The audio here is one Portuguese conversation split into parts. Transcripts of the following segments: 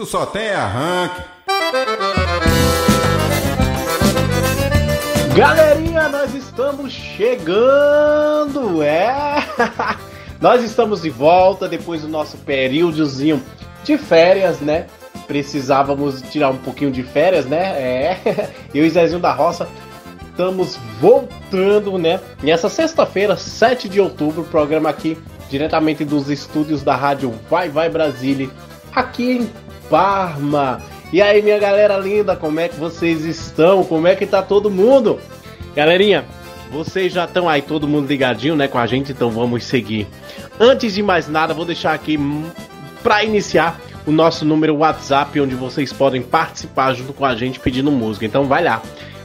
Tu só tem arranque. Galerinha, nós estamos chegando, é. nós estamos de volta depois do nosso períodozinho de férias, né? Precisávamos tirar um pouquinho de férias, né? É. Eu e Zezinho da Roça estamos voltando, né? Nessa sexta-feira, 7 de outubro, programa aqui diretamente dos estúdios da rádio Vai Vai Brasília, aqui em Parma. E aí, minha galera linda, como é que vocês estão? Como é que tá todo mundo? Galerinha, vocês já estão aí todo mundo ligadinho, né, com a gente, então vamos seguir. Antes de mais nada, vou deixar aqui para iniciar o nosso número WhatsApp, onde vocês podem participar junto com a gente pedindo música. Então vai lá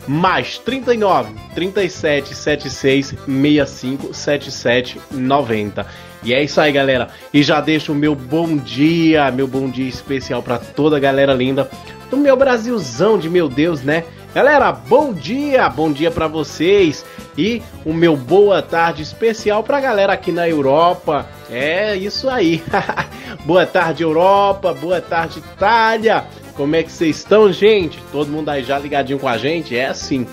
mais 39 37 76 65 77 90. E é isso aí, galera. E já deixo o meu bom dia, meu bom dia especial para toda a galera linda do meu Brasilzão de meu Deus, né? Galera, bom dia, bom dia para vocês e o meu boa tarde especial pra galera aqui na Europa. É isso aí. boa tarde Europa, boa tarde Itália. Como é que vocês estão, gente? Todo mundo aí já ligadinho com a gente? É assim.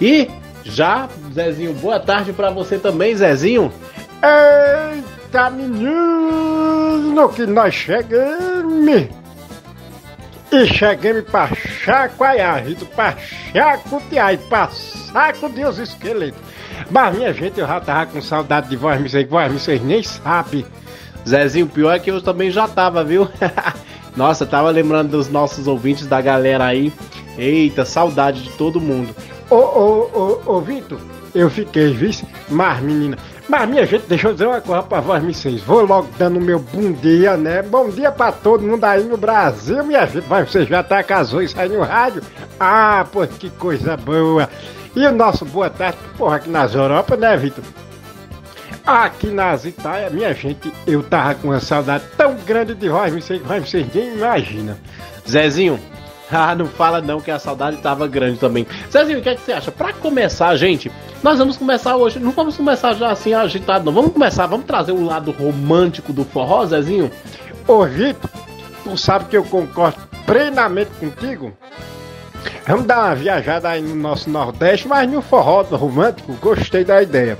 E já, Zezinho, boa tarde para você também, Zezinho. Eita, menino, que nós chegamos! E chegamos pra chacoalhar, pra chacotear e pra sacudir os esqueletos. Mas, minha gente, eu já tava com saudade de voz, vocês, voz, vocês nem sabem. Zezinho, pior é que eu também já tava, viu? Nossa, tava lembrando dos nossos ouvintes, da galera aí. Eita, saudade de todo mundo. Ô, ô, ô, ô, Vitor, eu fiquei, vice, mas menina. Mas minha gente, deixa eu dizer uma coisa pra vocês. Vou logo dando meu bom dia, né? Bom dia pra todo mundo aí no Brasil, minha gente. Vai, você já tá casou isso aí no rádio? Ah, pô, que coisa boa. E o nosso boa tarde, porra, aqui nas Europa, né, Vitor? Aqui nas Itália, minha gente, eu tava com uma saudade tão grande de voz, vocês, vocês nem imaginam. Zezinho, ah, não fala não que a saudade tava grande também. Zezinho, o que, é que você acha? Pra começar, gente, nós vamos começar hoje. Não vamos começar já assim agitado, não. Vamos começar, vamos trazer o lado romântico do forró, Zezinho? Ô, Vitor, tu sabe que eu concordo plenamente contigo? Vamos dar uma viajada aí no nosso Nordeste, mas no forró romântico, gostei da ideia.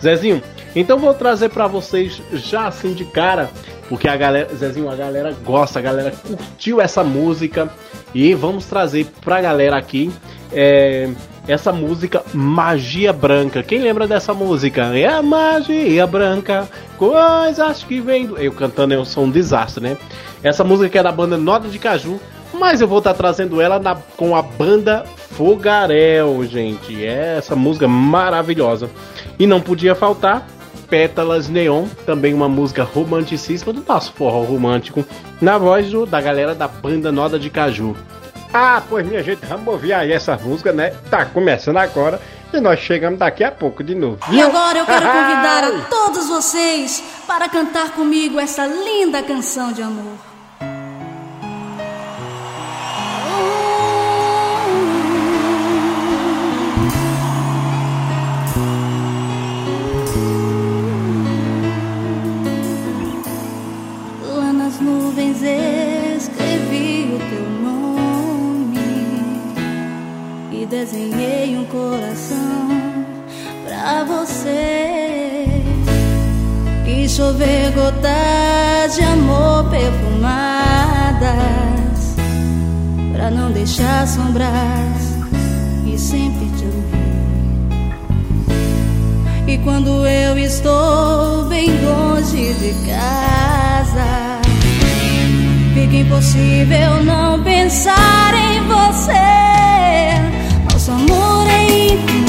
Zezinho, então vou trazer para vocês já assim de cara, porque a galera, Zezinho, a galera gosta, a galera curtiu essa música e vamos trazer pra galera aqui é, essa música Magia Branca. Quem lembra dessa música? É a magia branca, coisas que vem do... Eu cantando eu sou um desastre, né? Essa música que é da banda Nota de Caju, mas eu vou estar tá trazendo ela na, com a banda Fogarel, gente. É essa música maravilhosa. E não podia faltar Pétalas Neon, também uma música romanticíssima do nosso forró romântico, na voz do, da galera da banda Noda de Caju. Ah, pois minha gente, vamos ouvir aí essa música, né? Tá começando agora e nós chegamos daqui a pouco de novo. E agora eu quero convidar a todos vocês para cantar comigo essa linda canção de amor. Desenhei um coração pra você. E chover gotas de amor perfumadas pra não deixar sombras e sempre te ouvir. E quando eu estou bem longe de casa, fica impossível não pensar em você.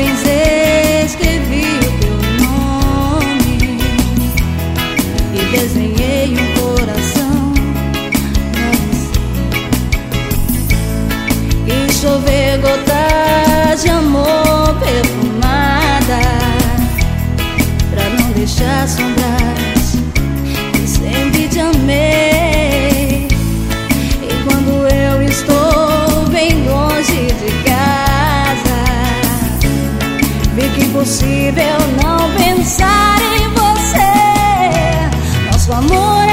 nuvens escrevi o teu nome e desenhei um coração. E chover gotas de amor perfumada pra não deixar sombras. E sempre te amei. Impossível não pensar em você. Nosso amor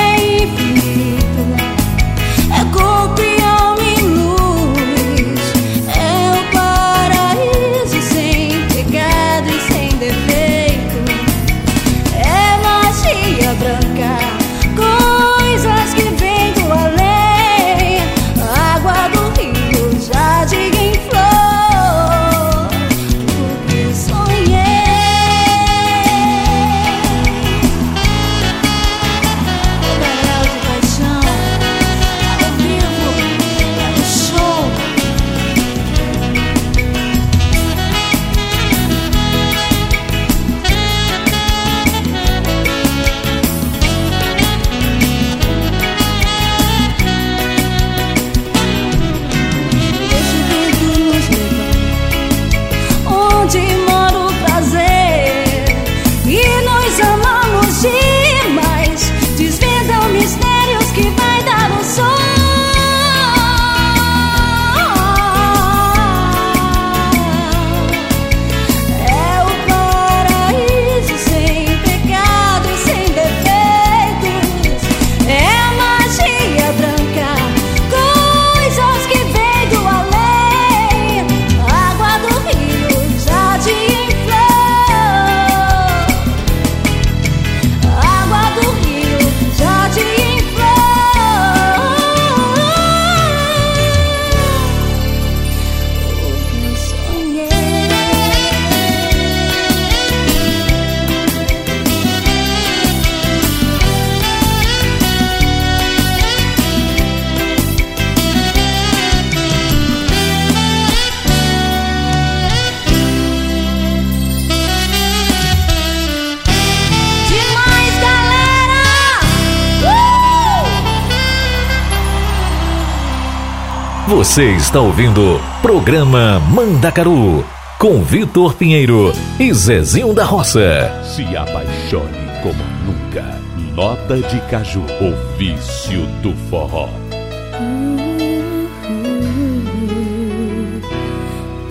Você está ouvindo Programa Mandacaru com Vitor Pinheiro e Zezinho da Roça. Se apaixone como nunca. Nota de caju, o vício do forró.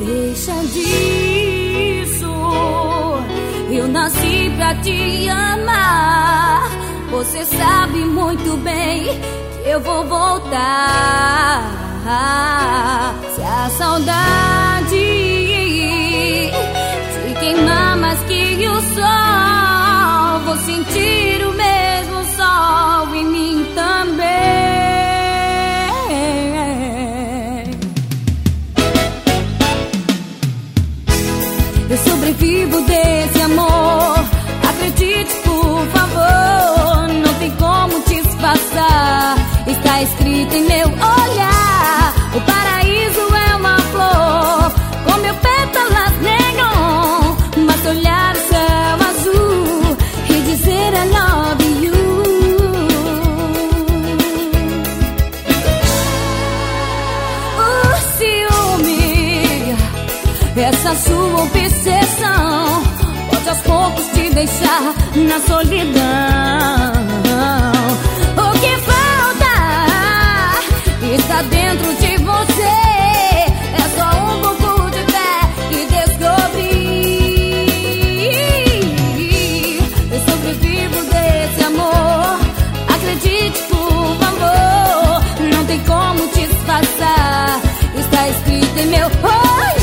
Deixa disso. Eu nasci pra te amar. Você sabe muito bem que eu vou voltar. Se a saudade te queimar mais que o sol, vou sentir o mesmo sol em mim também. Eu sobrevivo desse amor. Acredite, por favor. Não tem como te disfarçar. Está escrito em meu olhar. Sua obsessão pode aos poucos te deixar na solidão. O que falta está dentro de você. É só um pouco de fé e descobrir. Eu sobrevivo desse amor. Acredite, por favor. Não tem como disfarçar. Está escrito em meu olhar.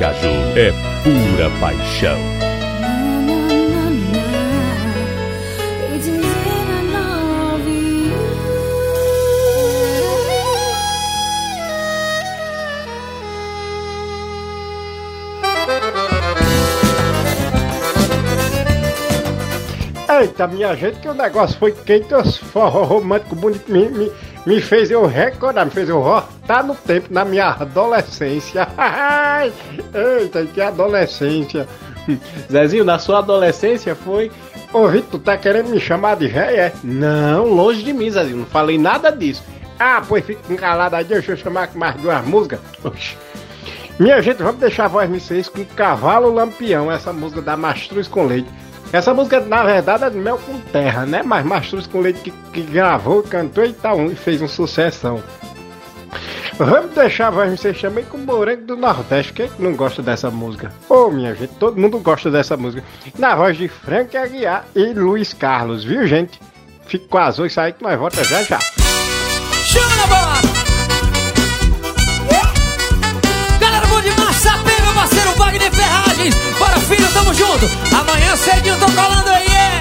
Caju é pura paixão. Eita, minha gente, que o negócio foi quente, os forró romântico bonito, me, me, me fez eu recordar, me fez eu voltar no tempo, na minha adolescência. Eita, que adolescência. Zezinho, na sua adolescência foi. Ô, Vitor, tu tá querendo me chamar de véia? é? Não, longe de mim, Zezinho, não falei nada disso. Ah, pois fica calado aí, deixa eu chamar mais duas músicas. Oxi. Minha gente, vamos deixar a voz me vocês com Cavalo Lampião, essa música da Mastruz com Leite. Essa música, na verdade, é de Mel com Terra, né? Mas Mastruz com Leite que, que gravou, cantou e tal, e fez uma sucessão. Vamos deixar me vocês também com o Morango do Nordeste. Quem é que não gosta dessa música? Ô, minha gente, todo mundo gosta dessa música. Na voz de Frank Aguiar e Luiz Carlos, viu, gente? Fique com as oito aí que nós volta já já. Chama na bola! Galera, bom demais, sapê, meu parceiro Wagner Ferragens. Bora, filho, tamo junto. Amanhã cedinho tô colando aí, é.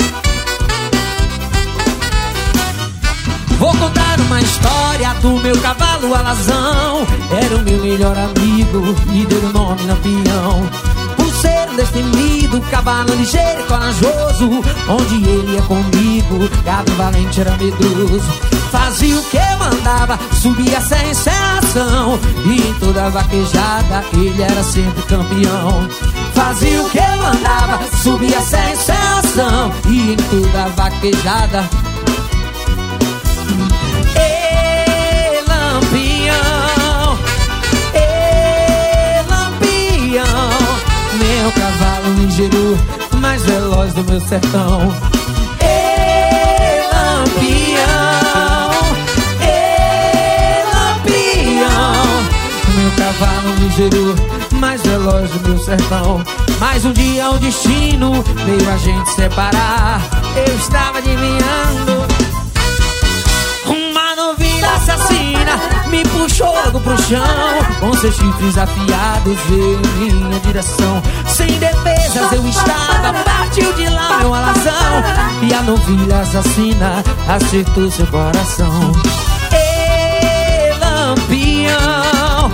Vou contar uma história do meu cavalo alazão. Era o meu melhor amigo e deu o nome Lampião. Um destemido, cavalo ligeiro e corajoso. Onde ele ia comigo, gado valente era medroso. Fazia o que eu mandava, subia sem encerração. E em toda vaquejada ele era sempre campeão. Fazia o que eu mandava, subia sem encerração. E em toda vaquejada mais veloz do meu sertão. Ê, Lampião, Ê, Lampião, meu cavalo ligeiro, mais veloz do meu sertão. Mas um dia o destino veio a gente separar. Eu estava adivinhando. Assassina me puxou logo pro chão. Com seus chifres afiados veio em minha direção. Sem defesas eu estava, partiu de lá meu alazão. E a novilha assassina acertou seu coração. Ê, Lampião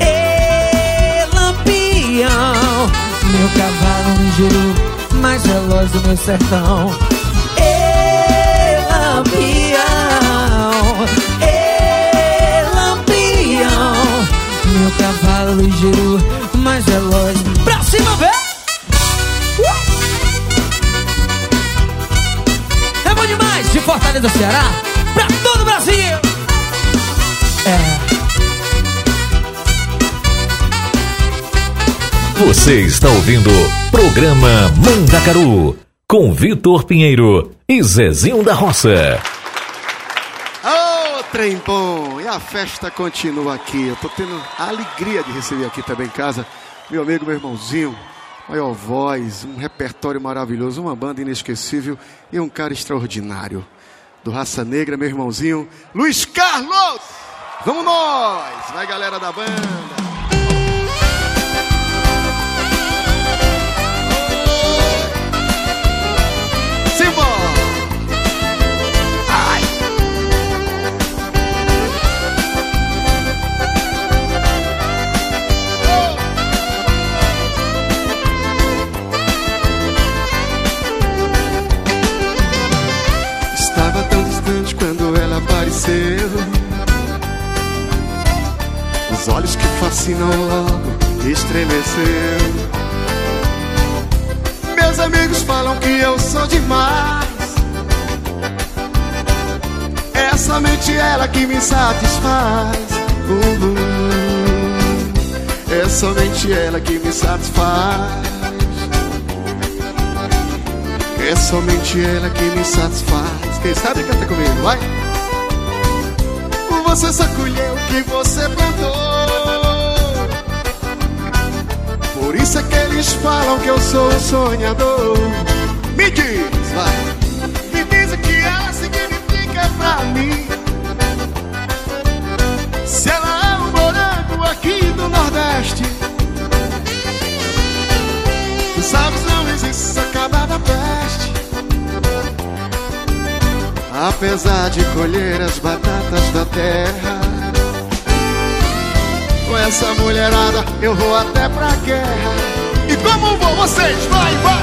Ê, Lampião. Meu cavalo ligeiro, mais veloz do meu sertão ligeiro, mais veloz Pra cima, vem! É bom demais de Fortaleza, Ceará Pra todo o Brasil É Você está ouvindo Programa Mandacaru com Vitor Pinheiro e Zezinho da Roça. Trem bom! E a festa continua aqui. Eu tô tendo a alegria de receber aqui também em casa meu amigo, meu irmãozinho, maior voz, um repertório maravilhoso, uma banda inesquecível e um cara extraordinário. Do Raça Negra, meu irmãozinho, Luiz Carlos! Vamos nós! Vai, galera da banda! Os olhos que fascinam logo estremeceu. Meus amigos falam que eu sou demais. É somente ela que me satisfaz. Uh, uh. É somente ela que me satisfaz. É somente ela que me satisfaz. Quem sabe canta comigo, vai. Você só colheu o que você plantou. Por isso é que eles falam que eu sou um sonhador. Me diz, vai. Me diz o que ela significa pra mim. Se ela é um morango aqui do Nordeste. Tu sabes, não existe acabar da peste. Apesar de colher as batatas da terra. Essa mulherada eu vou até pra guerra. E como vão vocês? Vai, vai!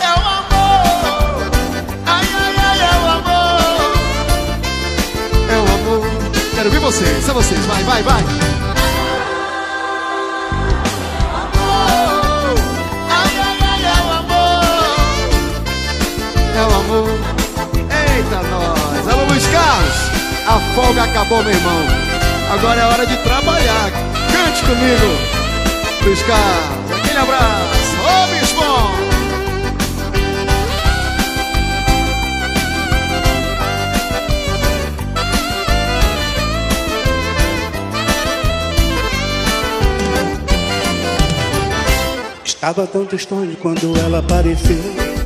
É o amor! Ai, ai, ai, é o amor! É o amor! Quero ver vocês, são vocês, vai, vai, vai! Amor! Ai, ai, ai, é o amor! É o amor! Eita, nós! Alô, Luiz Carlos! A folga acabou, meu irmão! Agora é hora de trabalhar. Cante comigo, Luiz. Aquele abraço. Ô! Estava tão tristonho quando ela apareceu.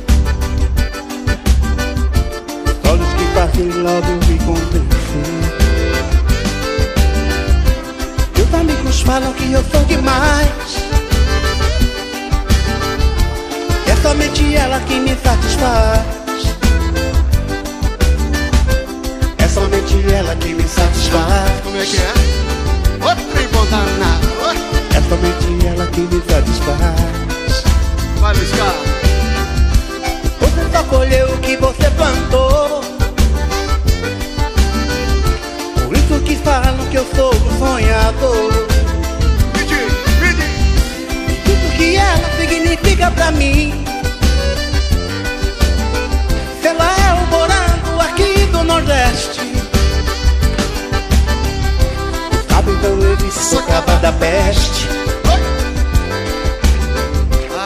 Acaba da peste.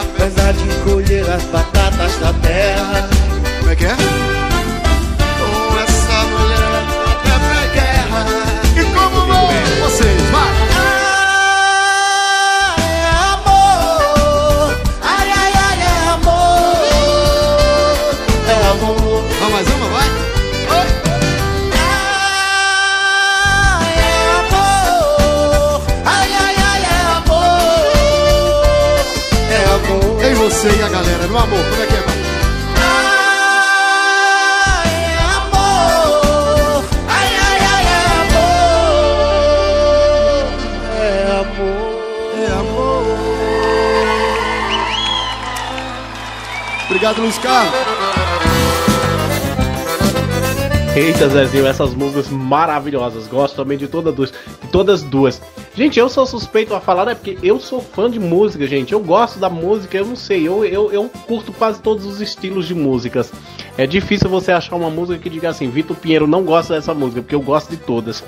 Apesar de colher as batatas da terra. Como é que é? Meu amor, como é que é? é amor. É amor. É amor. É amor. Obrigado, Luiz Carlos. Eita, Zezinho, essas músicas maravilhosas. Gosto também de todas duas. De todas duas. Gente, eu sou suspeito a falar, é porque eu sou fã de música, gente. Eu gosto da música, eu não sei. Eu, eu, eu curto quase todos os estilos de músicas. É difícil você achar uma música que diga assim, Vitor Pinheiro não gosta dessa música, porque eu gosto de todas.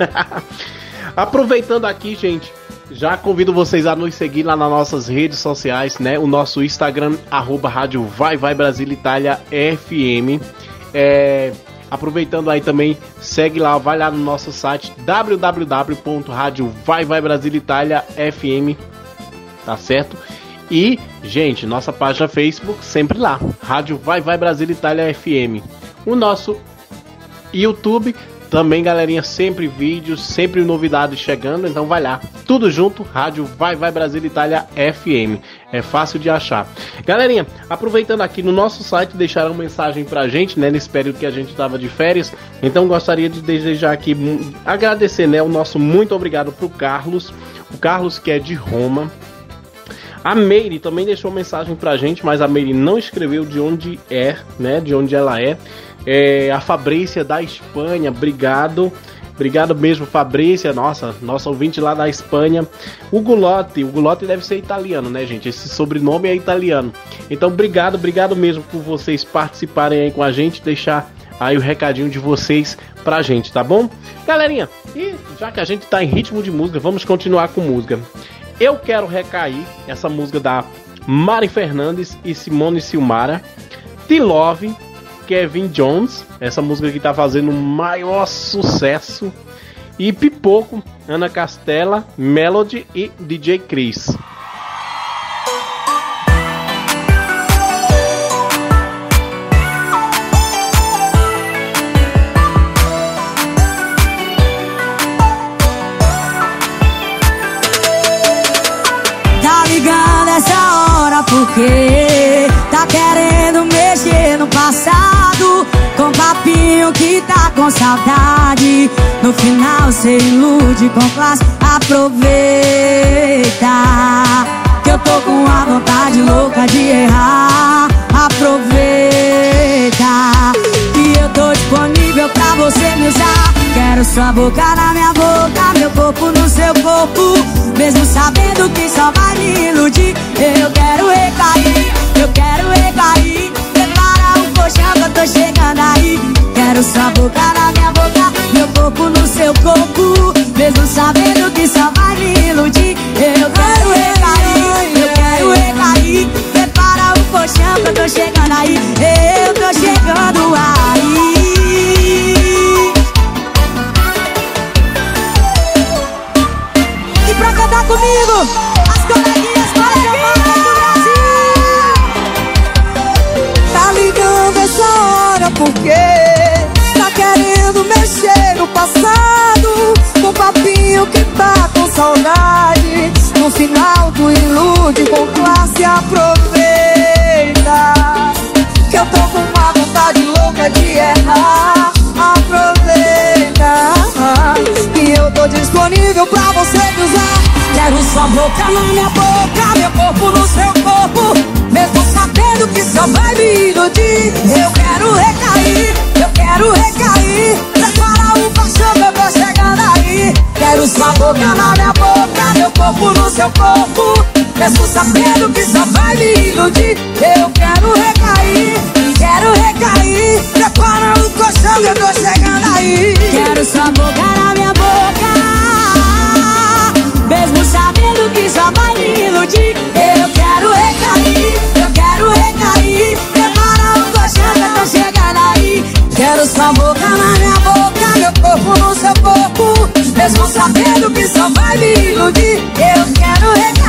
Aproveitando aqui, gente, já convido vocês a nos seguir lá nas nossas redes sociais, né? O nosso Instagram, arroba rádio Vai Vai Brasil Itália FM. É, aproveitando aí também, segue lá, vai lá no nosso site www.radiovaivaibrasilitaliafm, tá certo? E, gente, nossa página Facebook sempre lá, Rádio Vai Vai Brasil Itália FM. O nosso YouTube também, galerinha, sempre vídeos, sempre novidades chegando, então vai lá. Tudo junto, Rádio Vai Vai Brasil Itália FM. É fácil de achar. Galerinha, aproveitando aqui no nosso site, deixaram mensagem pra gente, né, nesse período que a gente tava de férias. Então gostaria de desejar aqui agradecer, né, o nosso muito obrigado pro Carlos. O Carlos que é de Roma. A Meire também deixou mensagem pra gente, mas a Meire não escreveu de onde é, né? De onde ela é. é a Fabrícia da Espanha, obrigado. Obrigado mesmo, Fabrícia, nossa, nossa ouvinte lá da Espanha. O Gulotti, o Gulotti deve ser italiano, né, gente? Esse sobrenome é italiano. Então, obrigado, obrigado mesmo por vocês participarem aí com a gente, deixar aí o recadinho de vocês pra gente, tá bom? Galerinha, e já que a gente tá em ritmo de música, vamos continuar com música. Eu quero recair essa música da Mari Fernandes e Simone Silmara. T-Love, Kevin Jones, essa música que tá fazendo o maior sucesso. E Pipoco, Ana Castela, Melody e DJ Chris. Saudade. No final cê ilude com classe. Aproveita Que eu tô com a vontade louca de errar. Aproveita Que eu tô disponível pra você me usar. Quero sua boca na minha boca Meu corpo no seu corpo. Mesmo sabendo que só vai me iludir Eu quero recair, eu quero recair. Prepara o colchão que eu tô chegando aí Quero sua boca na minha boca Meu corpo no seu corpo. Mesmo sabendo que só vai me iludir Eu quero recair, eu quero recair. Prepara o colchão que eu tô chegando aí Eu tô chegando aí. E pra cantar comigo, as coleguinhas coleguinhas Tá ligando essa hora porque passado Com papinho que tá com saudade No final do ilude com classe aproveita. Que eu tô com uma vontade louca de errar Aproveita. Que eu tô disponível pra você me usar. Quero sua boca na minha boca Meu corpo no seu corpo. Mesmo sabendo que só vai me iludir Eu quero recair, eu quero recair Prepara o colchão que eu tô chegando aí Quero sua boca na minha boca Meu corpo no seu corpo. Mesmo sabendo que só vai me iludir. Eu quero recair, quero recair. Prepara o colchão que eu tô chegando aí. Quero sua boca na minha boca. Mesmo sabendo que só vai me iludir. Eu Mesmo sabendo que só vai me iludir, eu quero recair,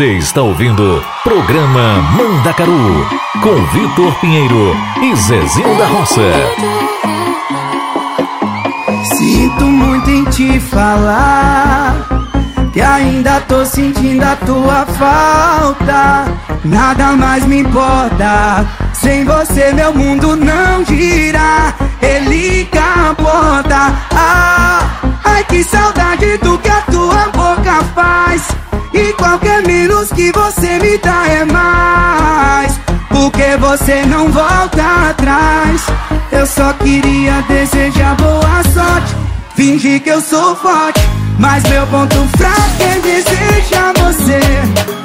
Você está ouvindo Programa Mandacaru com Vitor Pinheiro e Zezinho da Roça. Sinto muito em te falar Que ainda tô sentindo a tua falta. Nada mais me importa Sem você meu mundo não gira. Ele capota ah, Ai que saudade do que a tua boca faz E qualquer menos que você me dá é mais. Porque você não volta atrás. Eu só queria desejar boa sorte. Fingir que eu sou forte. Mas meu ponto fraco é desejar você.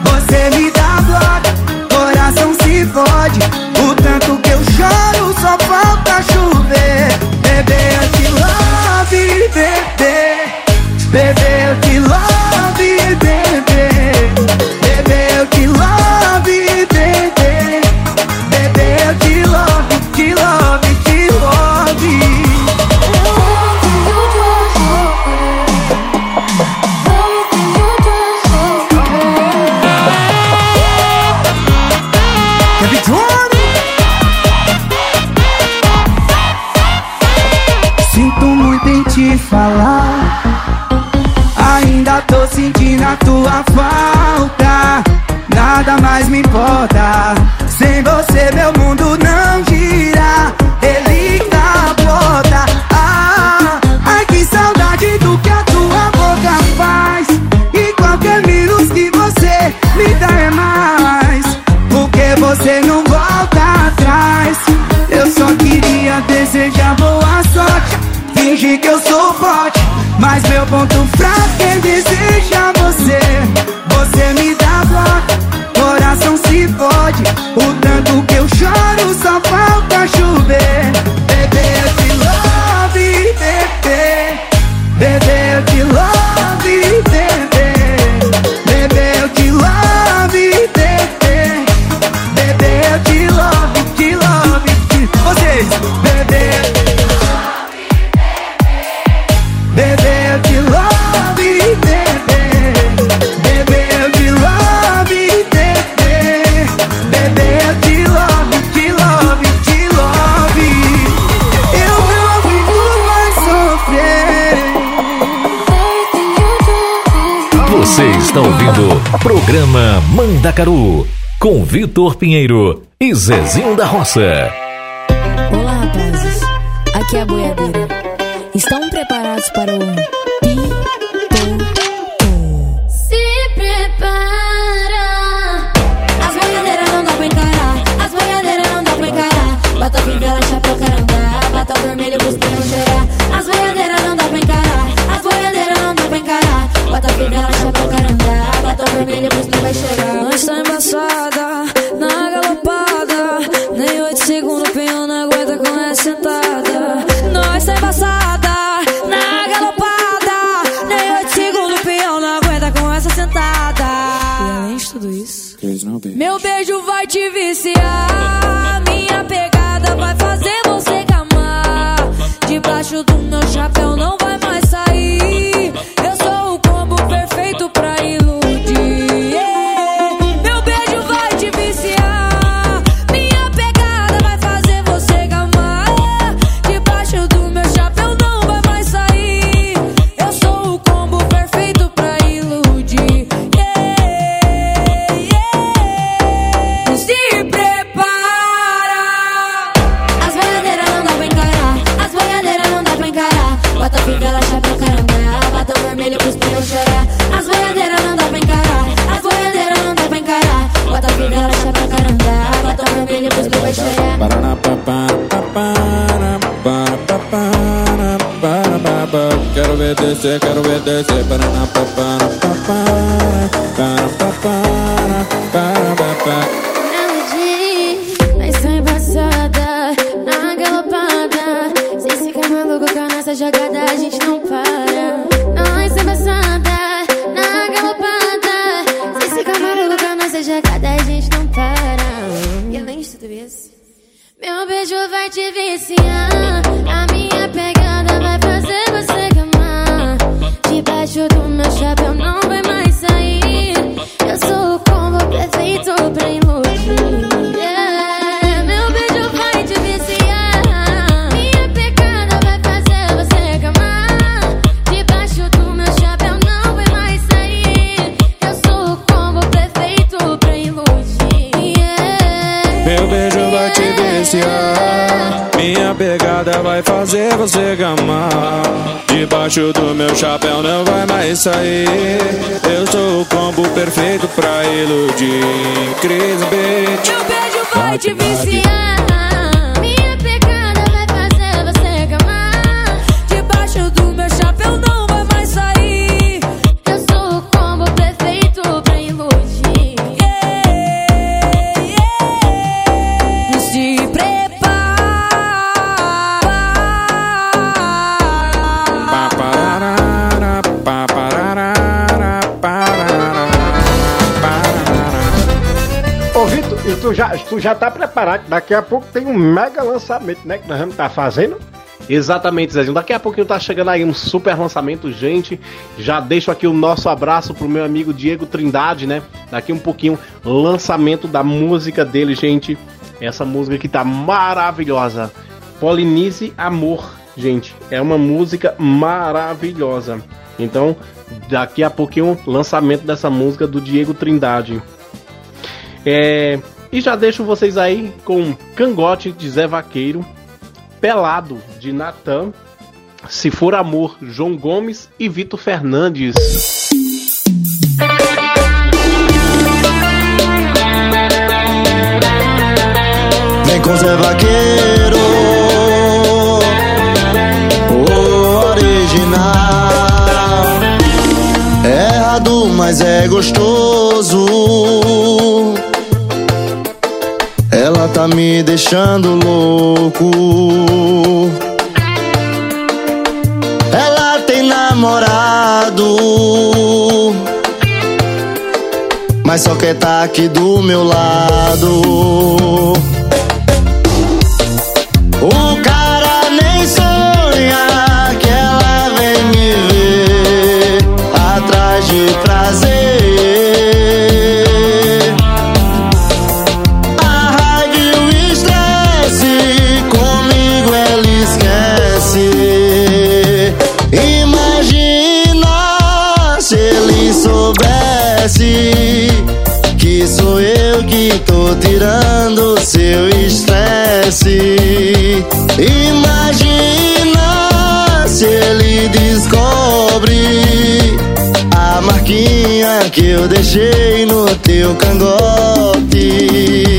Você me dá bloco Coração se fode. O tanto que eu choro Só falta chover. Bebê, eu te love, bebê Sinto muito em te falar. Ainda tô sentindo a tua falta. Nada mais me importa. Sem você meu mundo não gira. Ele capota ah, Ai que saudade do que a tua boca faz. E qualquer minuto que você me dá é mais. Porque você não volta atrás. Eu só queria desejar sorte Fingir que eu sou forte Mas meu ponto fraco é desejar Programa Manda Caru com Vitor Pinheiro e Zezinho da Roça. Olá, rapazes. Aqui é a boiadeira. Estão preparados para o pasada já tá preparado. Daqui a pouco tem um mega lançamento, né? Que nós vamos tá fazendo. Exatamente, Zezinho. Daqui a pouquinho tá chegando aí um super lançamento, gente. Já deixo aqui o nosso abraço pro meu amigo Diego Trindade, né? Daqui um pouquinho, lançamento da música dele, gente. Essa música que tá maravilhosa. Polinize Amor, gente. É uma música maravilhosa. Então, daqui a pouquinho, lançamento dessa música do Diego Trindade. É, e já deixo vocês aí com Cangote de Zé Vaqueiro, Pelado de Natan, Se For Amor, João Gomes e Vitor Fernandes. Vem com Zé Vaqueiro, original. É errado, mas é gostoso tá me deixando louco. Ela tem namorado, mas só quer tá aqui do meu lado. O cara nem sonha que ela vem me ver atrás de prazer. Tô tirando seu estresse. Imagina se ele descobre a marquinha que eu deixei no teu cangote.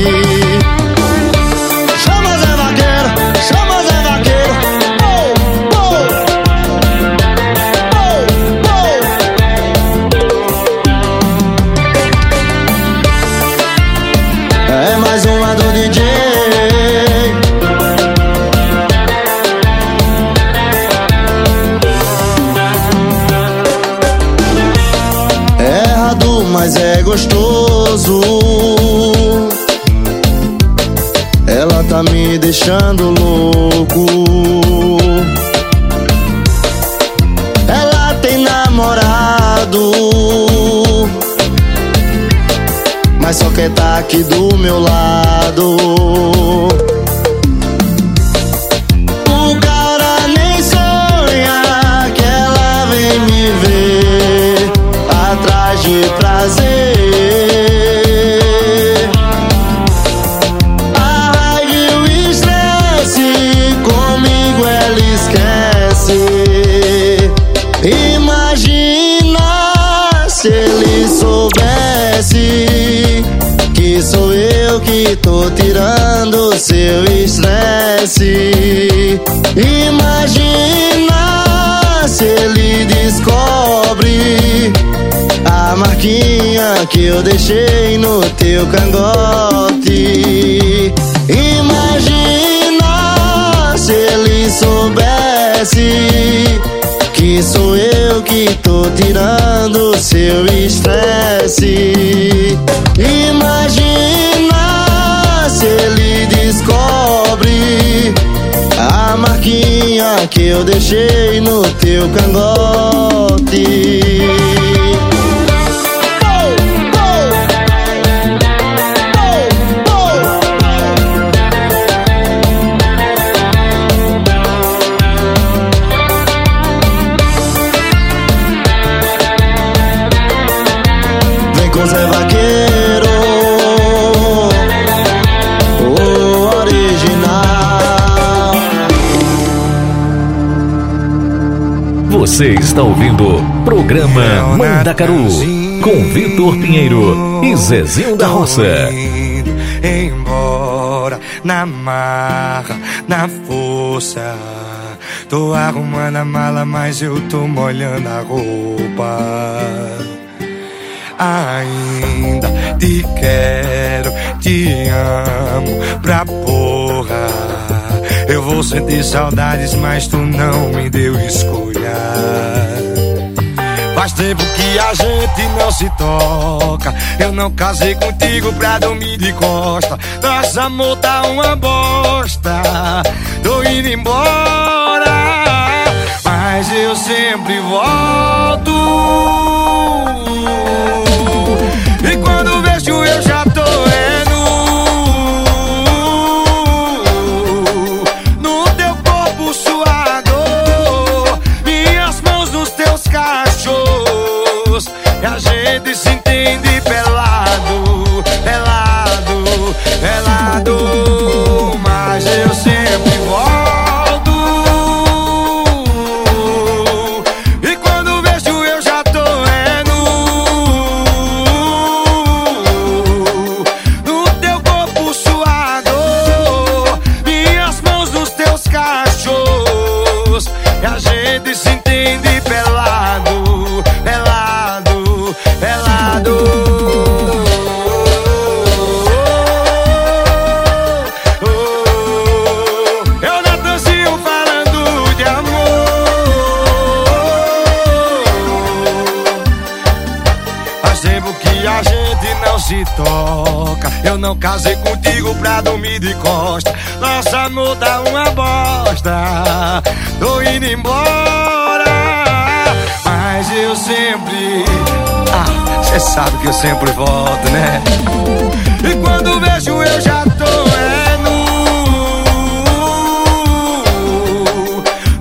Deixando louco. Ela tem namorado, mas só quer tá aqui do meu lado. Tô tirando seu estresse. Imagina se ele descobre a marquinha que eu deixei no teu cangote. Imagina se ele soubesse que sou eu que tô tirando seu estresse. Imagina se ele descobre a marquinha que eu deixei no teu cangote. Você está ouvindo programa Mandacaru com Vitor Pinheiro e Zezinho da Roça. Embora na marra, na força. Tô arrumando a mala, mas eu tô molhando a roupa. Ainda te quero, te amo pra porra. Eu vou sentir saudades, mas tu não me deu escolha. Faz tempo que a gente não se toca. Eu não casei contigo pra dormir de costa. Nosso amor tá uma bosta. Tô indo embora, mas eu sempre volto. do não casei contigo pra dormir de costa. Nossa amor tá uma bosta. Tô indo embora, mas eu sempre. Ah, cê sabe que eu sempre volto, né? E quando vejo eu já tô é nu.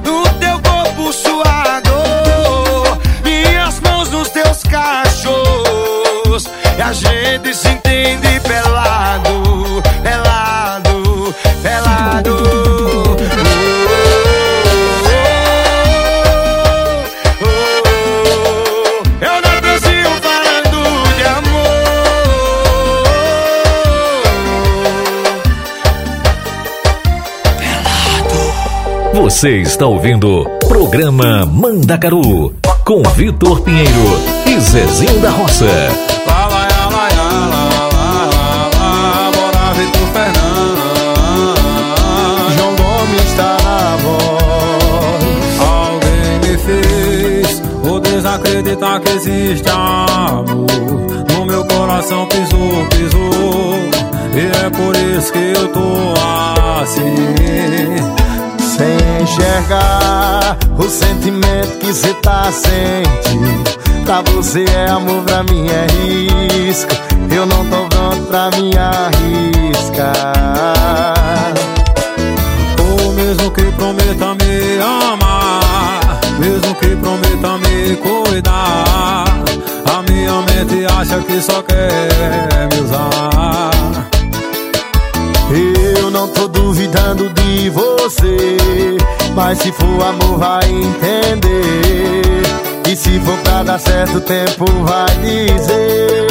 No teu corpo suado, minhas mãos nos teus cachos. E a gente se Você está ouvindo Programa Mandacaru com Vitor Pinheiro e Zezinho da Roça. Lá, lá, lá, lá, lá, lá, lá, Vitor Fernandes. João Gomes está na voz. Alguém me fez o desacreditar que existe amor. No meu coração pisou, pisou. E é por isso que eu tô assim. Enxergar o sentimento que cê tá sentindo. Pra você é amor, pra mim é risco. Eu não tô pronto pra me arriscar. Ou mesmo que prometa me amar, mesmo que prometa me cuidar, a minha mente acha que só quer me usar. Duvidando de você, mas se for amor vai entender. E se for pra dar certo, o tempo vai dizer.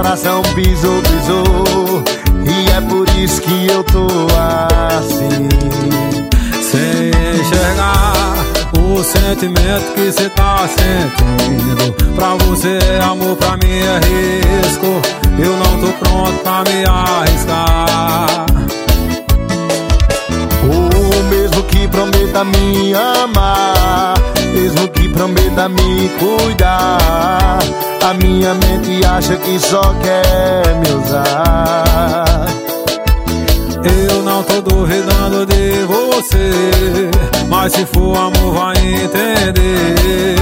Coração pisou, pisou. E é por isso que eu tô assim. Sem enxergar o sentimento que cê tá sentindo. Pra você é amor, pra mim é risco. Eu não tô pronto pra me arriscar. Ou mesmo que prometa me amar, mesmo que prometa me cuidar, a minha mente acha que só quer me usar. Eu não tô duvidando de você, mas se for amor vai entender.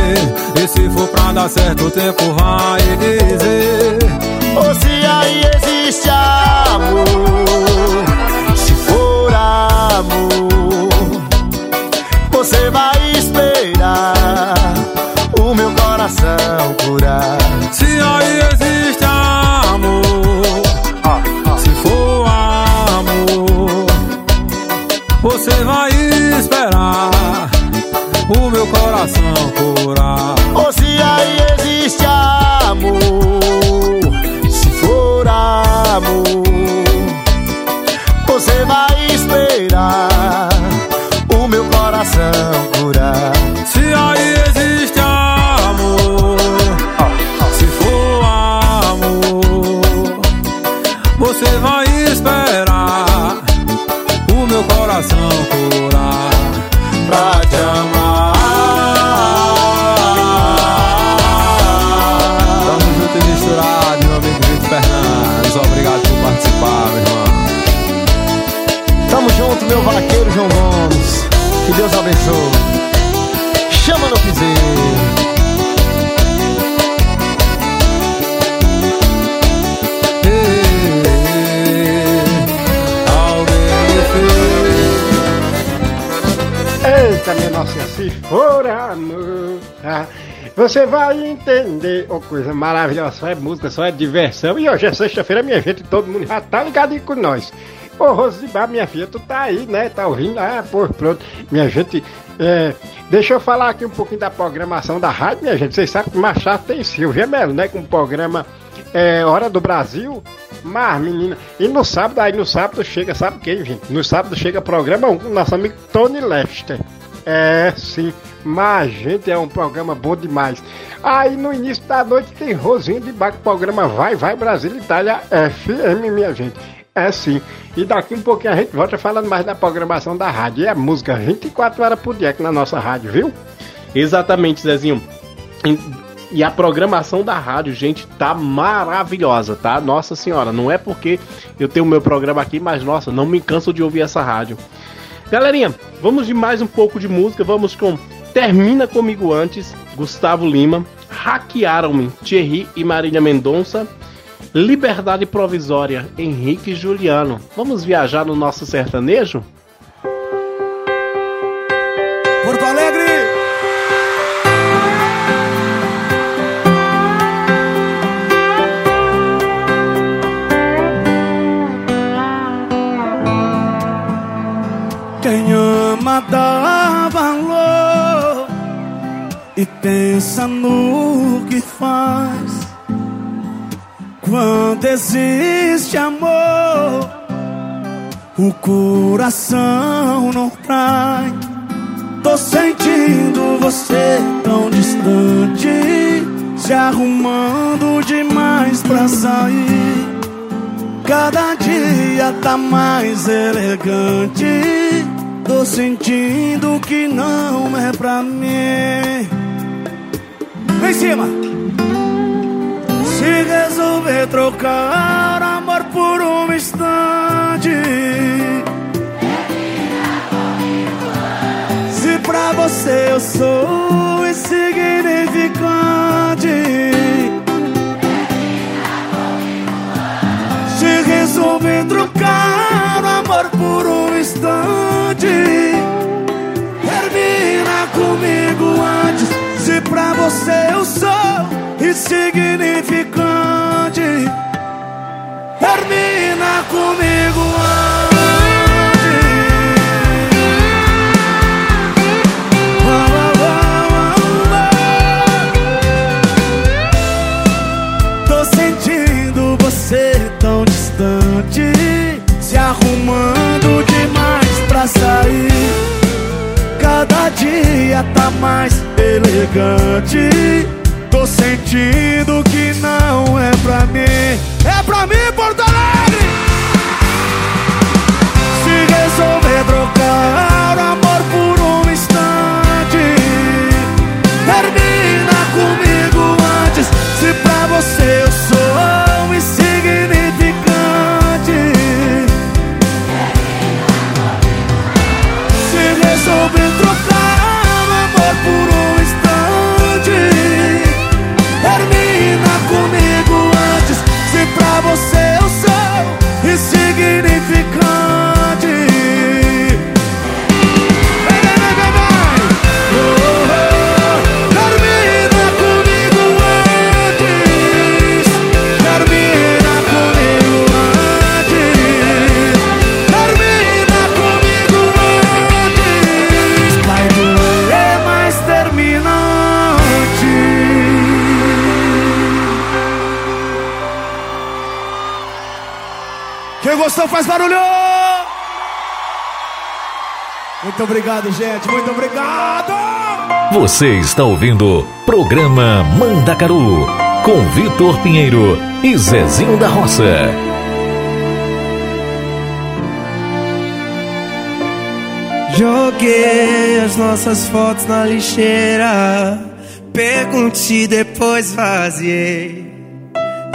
E se for pra dar certo o tempo vai dizer. Ou se aí existe amor, se for amor, coração curar. Se aí existe você vai entender. Ô, coisa maravilhosa, só é música, só é diversão. E hoje é sexta-feira, minha gente, todo mundo já tá ligadinho com nós. Ô, Rosibar, minha filha, tu tá aí, né? Tá ouvindo? Ah, pô, pronto. Minha gente, é, deixa eu falar aqui um pouquinho da programação da rádio, minha gente. Vocês sabem que Machado tem Silvia Melo, né? Com o programa é, Hora do Brasil. Mas, menina, e no sábado, aí no sábado chega, sabe quem, gente? No sábado chega programa 1 com nosso amigo Tony Lester. É, sim. Mas, gente, é um programa bom demais. Aí no início da noite tem Rosinha de Baco, programa Vai, Vai Brasil Itália FM, minha gente. É sim. E daqui um pouquinho a gente volta falando mais da programação da rádio. E é música 24 horas por dia aqui na nossa rádio, viu? Exatamente, Zezinho. E a programação da rádio, gente, tá maravilhosa, tá? Nossa senhora, não é porque eu tenho o meu programa aqui, mas nossa, não me canso de ouvir essa rádio. Galerinha, vamos de mais um pouco de música. Vamos com Termina Comigo Antes, Gustavo Lima. Hackearam-me, Thierry e Marília Mendonça. Liberdade Provisória, Henrique e Juliano. Vamos viajar no nosso sertanejo? Pensa no que faz. Quando existe amor, o coração não trai. Tô sentindo você tão distante, se arrumando demais pra sair. Cada dia tá mais elegante. Tô sentindo que não é pra mim. Vem em cima! Se resolver trocar amor por um instante. Se pra você eu sou insignificante. Se resolver trocar amor por um instante. Termina comigo você eu sou insignificante. Termina comigo antes. Tô sentindo você tão distante, se arrumando demais pra sair. Cada dia tá mais elegante. Tô sentindo que não é pra mim. É pra mim, Porto Alegre! Se resolver trocar amor por um instante, termina comigo antes. Se pra você Gostou faz barulho! Muito obrigado, gente. Muito obrigado! Você está ouvindo Programa Mandacaru com Vitor Pinheiro e Zezinho da Roça. Joguei as nossas fotos na lixeira. Pergunte depois vaziei.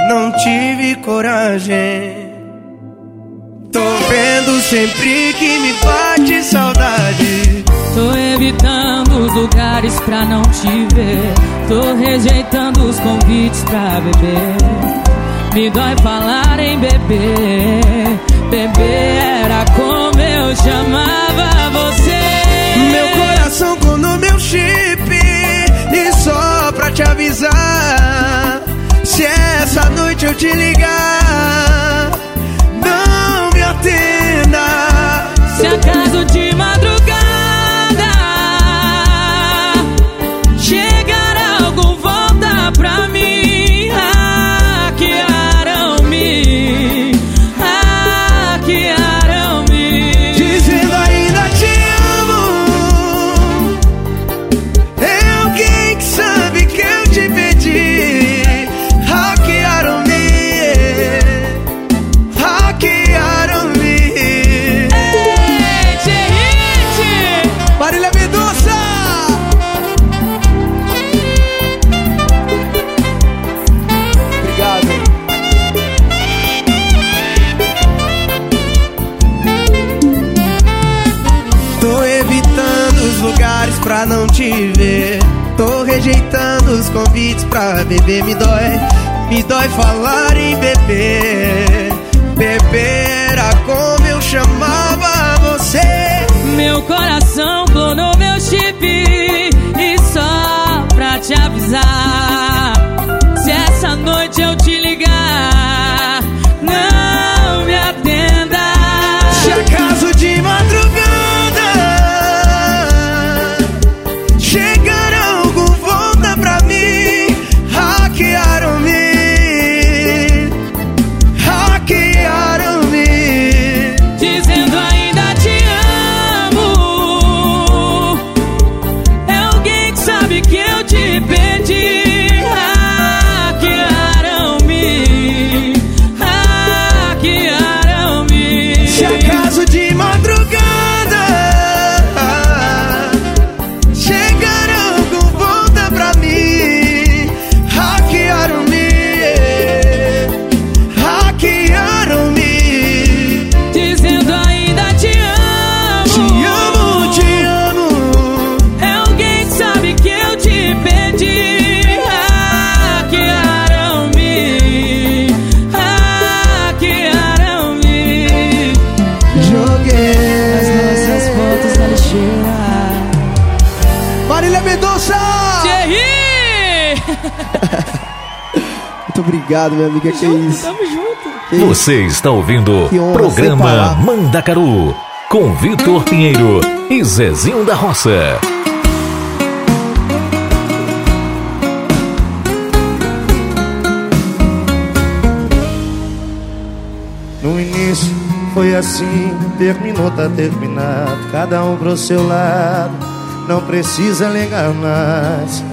Não tive coragem. Sempre que me bate saudade. Tô evitando os lugares pra não te ver. Tô rejeitando os convites pra beber. Me dói falar em beber. Beber era como eu chamava você. Meu coração com no meu chip. E só pra te avisar. Se essa noite eu te ligar, Se acaso de pra beber, me dói. Me dói falar em beber. Obrigado, minha amiga. Que isso? Tamo junto Que isso? Você está ouvindo sem programa palavras. Mandacaru com Vitor Pinheiro e Zezinho da Roça. No início foi assim, terminou, tá terminado. Cada um pro seu lado, não precisa ligar mais.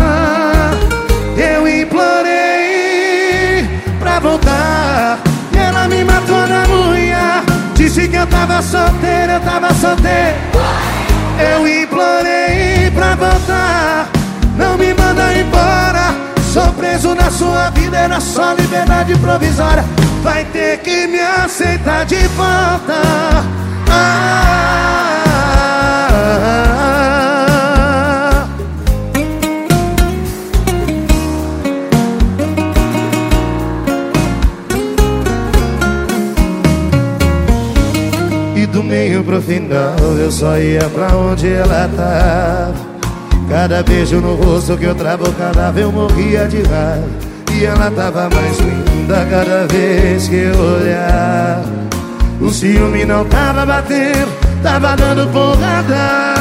Eu implorei pra voltar. E ela me matou na unha. Disse que eu tava solteiro, eu tava solteiro. Eu implorei pra voltar. Não me manda embora. Sou preso na sua vida, era só liberdade provisória. Vai ter que me aceitar de volta. Ah, final eu só ia pra onde ela tava. Cada beijo no rosto que eu travo cadáver eu morria de raiva. E ela tava mais linda cada vez que eu olhava. O ciúme não tava batendo, tava dando porrada.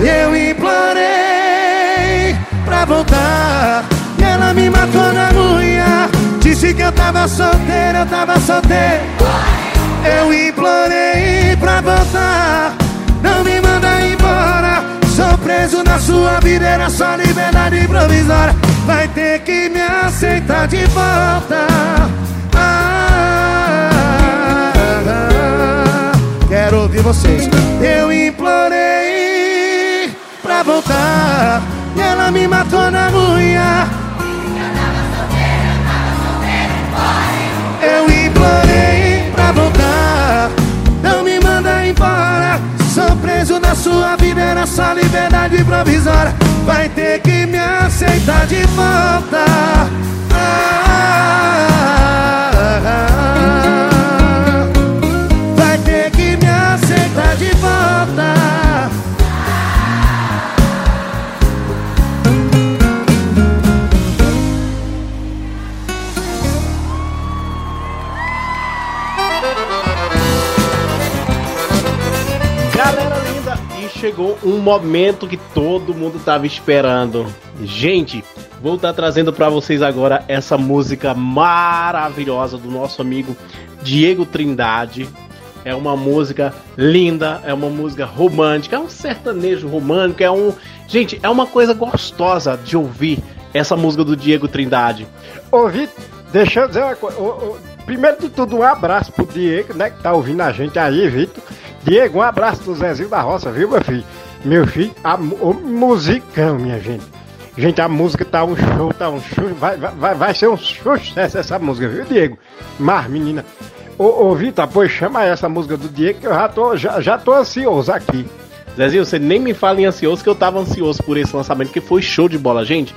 Eu implorei pra voltar. E ela me matou na unha. Disse que eu tava solteiro, eu tava solteiro. Eu implorei pra voltar. Não me manda embora. Sou preso na sua vida, era só liberdade provisória. Vai ter que me aceitar de volta. Ah, quero ouvir vocês. Eu implorei pra voltar. E ela me matou na unha. Eu implorei pra voltar. Embora. Sou preso na sua vida, era só liberdade provisória. Vai ter que me aceitar de volta. Ah, chegou um momento que todo mundo tava esperando. Gente, vou estar trazendo para vocês agora essa música maravilhosa do nosso amigo Diego Trindade. É uma música linda, é uma música romântica, é um sertanejo romântico, é um. Gente, é uma coisa gostosa de ouvir essa música do Diego Trindade. Vitor, deixa eu dizer uma coisa. Primeiro de tudo, um abraço pro Diego, né, que tá ouvindo a gente aí, Vitor. Diego, um abraço do Zezinho da Roça, viu, meu filho? Meu filho, a, o musicão, minha gente. Gente, a música tá um show, tá um show. Vai, vai, vai ser um sucesso essa música, viu, Diego? Mas, menina. Ô, ô Vitor, pois chama essa música do Diego que eu já tô, já, já tô ansioso aqui. Zezinho, você nem me fala em ansioso, que eu tava ansioso por esse lançamento, que foi show de bola, gente.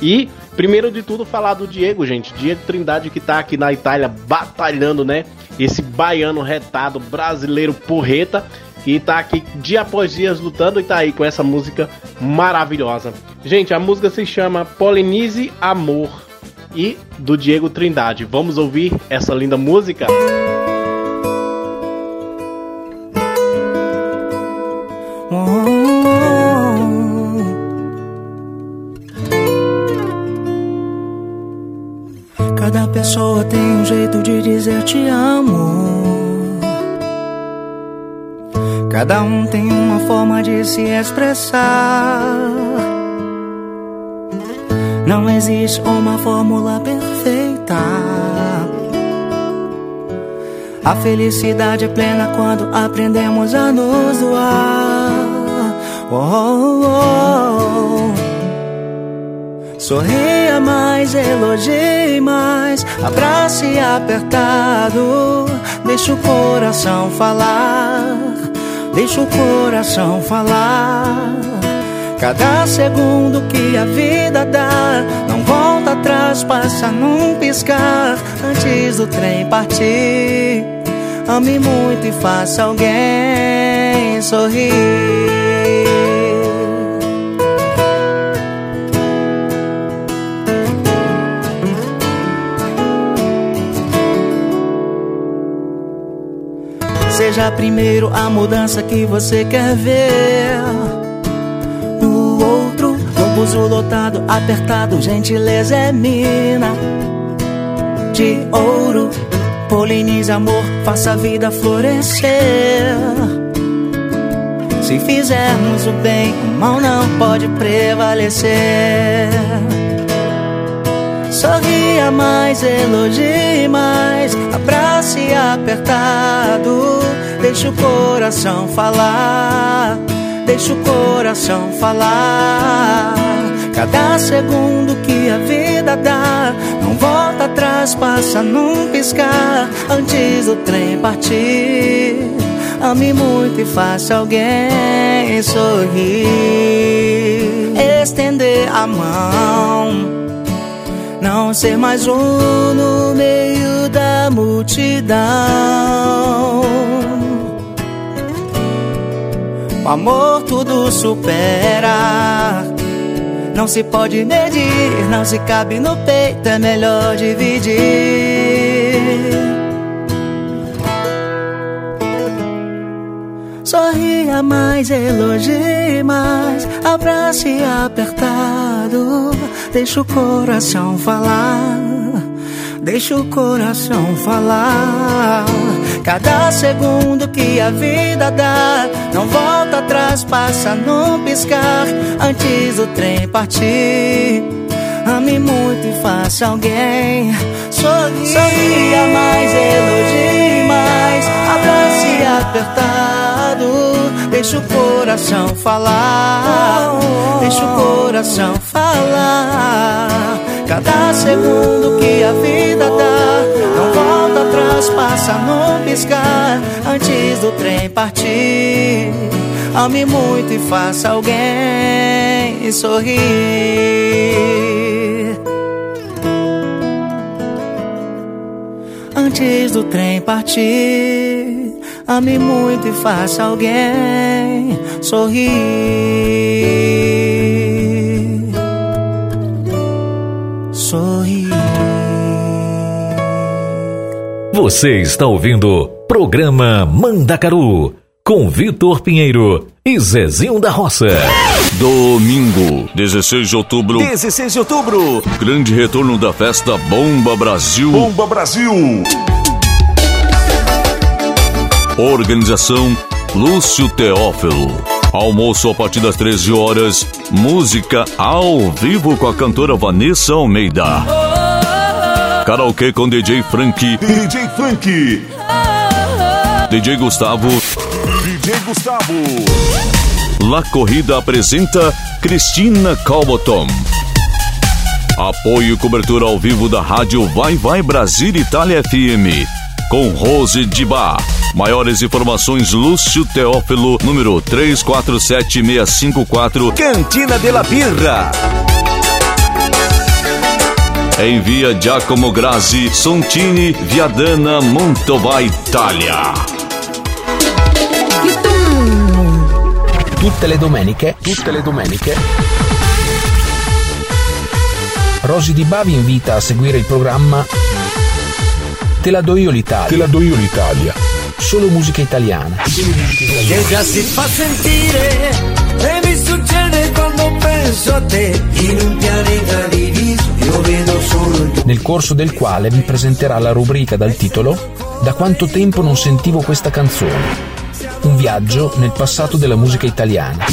E, primeiro de tudo, falar do Diego, gente. Diego Trindade que tá aqui na Itália batalhando, né? Esse baiano retado, brasileiro porreta, que tá aqui dia após dia lutando e tá aí com essa música maravilhosa. Gente, a música se chama Polinize Amor e do Diego Trindade. Vamos ouvir essa linda música? Cada Cada um tem uma forma de se expressar. Não existe uma fórmula perfeita. A felicidade é plena quando aprendemos a nos doar. Oh, oh, oh. Sorria mais, elogie mais, abrace apertado. Deixa o coração falar, deixa o coração falar. Cada segundo que a vida dá, não volta atrás, passa num piscar. Antes do trem partir, ame muito e faça alguém sorrir. Seja primeiro a mudança que você quer ver. No outro, no lotado, apertado, gentileza é mina. De ouro, polinize amor, faça a vida florescer. Se fizermos o bem, o mal não pode prevalecer. Sorria mais, elogie mais, abrace apertado. Deixa o coração falar, deixa o coração falar. Cada segundo que a vida dá, não volta atrás, passa num piscar. Antes do trem partir, ame muito e faça alguém sorrir. Estender a mão não ser mais um no meio da multidão. O amor tudo supera. Não se pode medir, não se cabe no peito, é melhor dividir. Sorria mais, elogie mais, abrace apertado. Deixa o coração falar, deixa o coração falar. Cada segundo que a vida dá, não volta atrás, passa num piscar. Antes do trem partir, ame muito e faça alguém sorrir. Sorria mais, elogie mais, abrace apertado. Deixa o coração falar, deixa o coração falar. Cada segundo que a vida dá, não volta atrás, passa num piscar. Antes do trem partir, ame muito e faça alguém sorrir. Antes do trem partir, ame muito e faça alguém sorrir. Sorrir. Você está ouvindo Programa Mandacaru com Vitor Pinheiro e Zezinho da Roça. Domingo, 16 de outubro. 16 de outubro. Grande retorno da festa Bomba Brasil. Bomba Brasil. Organização Lúcio Teófilo. Almoço a partir das 13 horas. Música ao vivo com a cantora Vanessa Almeida. Karaokê com DJ Frank. DJ Frank. DJ Gustavo. DJ Gustavo. La Corrida apresenta Cristina Calboton. Apoio e cobertura ao vivo da rádio Vai Vai Brasil Itália FM. Com Rose Dibá. Maiores informações Lúcio Teófilo, número 347654, Cantina de la Birra. Envia Giacomo Grazi, Sontini, Viadana, Montova, Italia. Tutte le domeniche, tutte le domeniche. Rosy Di Bavi invita a seguire il programma Te la do io l'Italia. Te la do io l'Italia. Solo musica italiana. Che già si fa sentire e mi succede quando penso a te in un pianeta diviso Nel corso del quale vi presenterà la rubrica dal titolo Da quanto tempo non sentivo questa canzone. Un viaggio nel passato della musica italiana.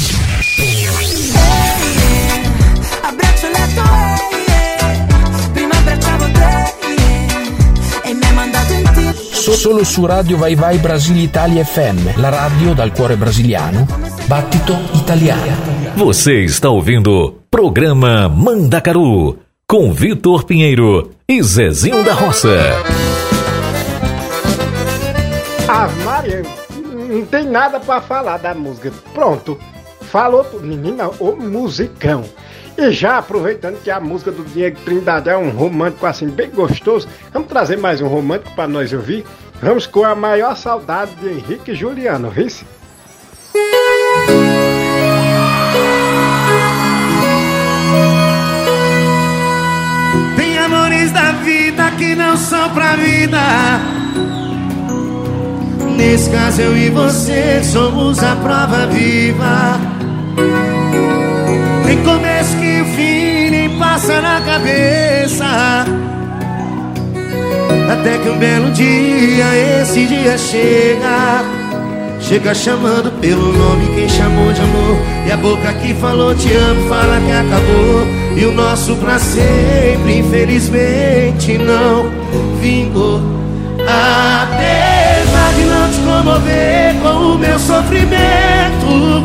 e solo su Radio Vai Vai Brasile Italia FM, la radio dal cuore brasiliano, battito italiano. Você está ouvindo Programa Mandacaru com Vitor Pinheiro e Zezinho da Roça. Ah, Maria, não tem nada pra falar da música. Pronto, falou. Menina, o musicão. E já aproveitando que a música do Diego Trindade é um romântico assim bem gostoso, vamos trazer mais um romântico pra nós ouvir. Vamos com a maior saudade de Henrique Juliano, vice? Da vida que não são pra vida. Nesse caso eu e você somos a prova viva. Nem começo que o fim nem passa na cabeça. Até que um belo dia, esse dia chega. Chega chamando pelo nome quem chamou de amor. E a boca que falou te amo fala que acabou. E o nosso pra sempre, infelizmente, não vingou. Apesar de não te comover com o meu sofrimento,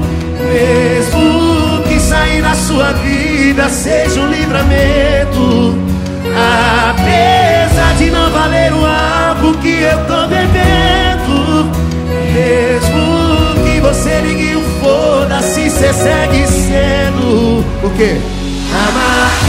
mesmo que sair da sua vida seja um livramento. Apesar de não valer o álcool que eu tô bebendo, mesmo você ligue o foda-se, cê segue sendo o quê? Amar.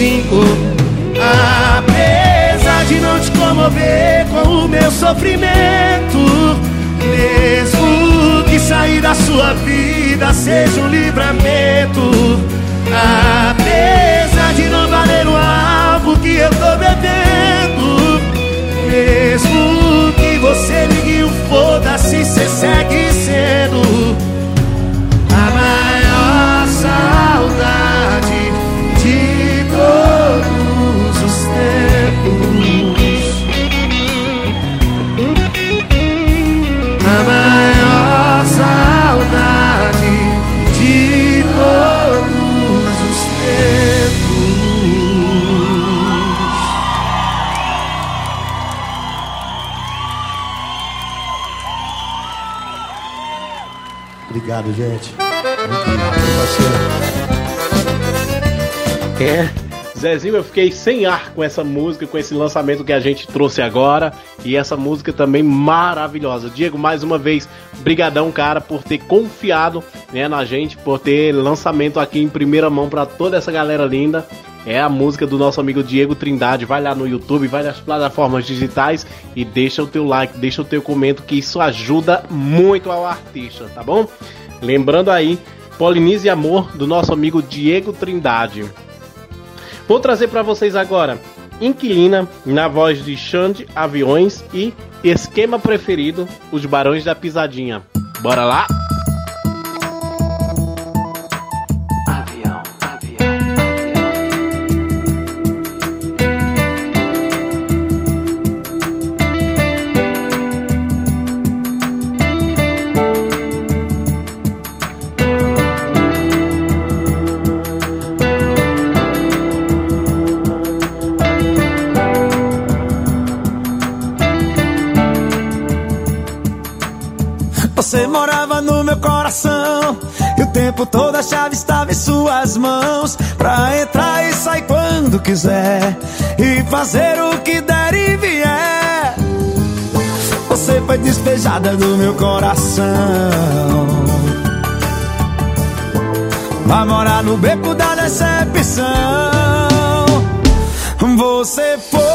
vingou. Apesar de não te comover com o meu sofrimento, mesmo que sair da sua vida seja um livramento. Apesar de não valer o alvo que eu tô bebendo, mesmo que você ligue o foda-se, cê segue sendo maior saudade de todos os tempos. Obrigado, gente. Muito obrigado, parceiro. É? Zezinho, eu fiquei sem ar com essa música, com esse lançamento que a gente trouxe agora. E essa música também maravilhosa. Diego, mais uma vez, brigadão, cara, por ter confiado né, na gente, por ter lançamento aqui em primeira mão para toda essa galera linda. É a música do nosso amigo Diego Trindade. Vai lá no YouTube, vai nas plataformas digitais e deixa o teu like, deixa o teu comento, que isso ajuda muito ao artista, tá bom? Lembrando aí, Polinize Amor, do nosso amigo Diego Trindade. Vou trazer para vocês agora Inquilina, na voz de Xande Aviões e Esquema Preferido, Os Barões da Pisadinha. Bora lá? Tempo todo a chave estava em suas mãos. Pra entrar e sair quando quiser E fazer o que der e vier. Você foi despejada do meu coração. Vai morar no beco da decepção. Você foi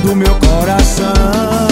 do meu coração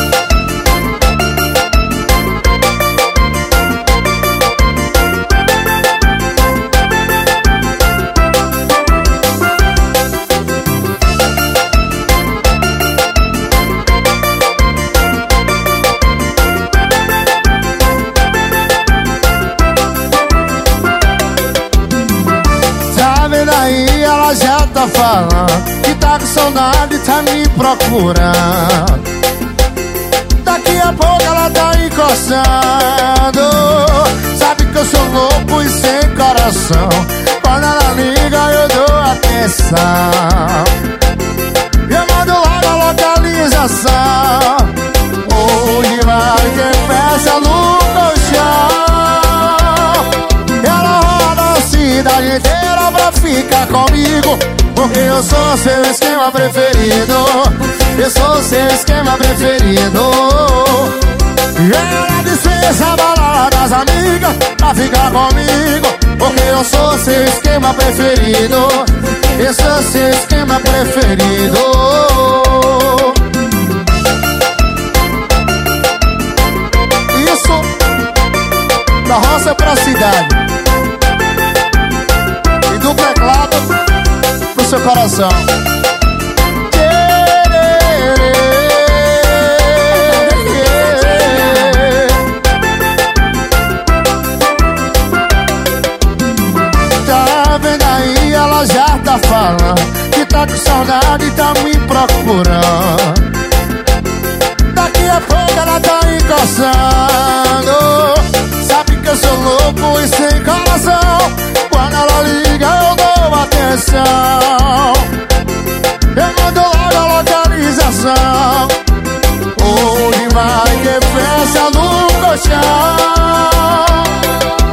Que tá com saudade, tá me procurando. Daqui a pouco ela tá encostando. Sabe que eu sou louco e sem coração. Quando ela liga, eu dou atenção. Eu mando logo a localização. Hoje vai ter festa no colchão. Ela roda a cidade inteira pra ficar comigo. Porque eu sou seu esquema preferido. Eu sou seu esquema preferido. Ela dispensa a balada das amigas pra ficar comigo. Porque eu sou seu esquema preferido. Eu sou seu esquema preferido. Isso da roça pra cidade. E do teclado seu coração. Tá vendo aí, ela já tá falando Que tá com saudade e tá me procurando. Daqui a pouco ela tá encostando Sabe que eu sou louco e sem coração Quando ela liga eu dou atenção. Eu mando logo a localização? Hoje vai ter festa no colchão?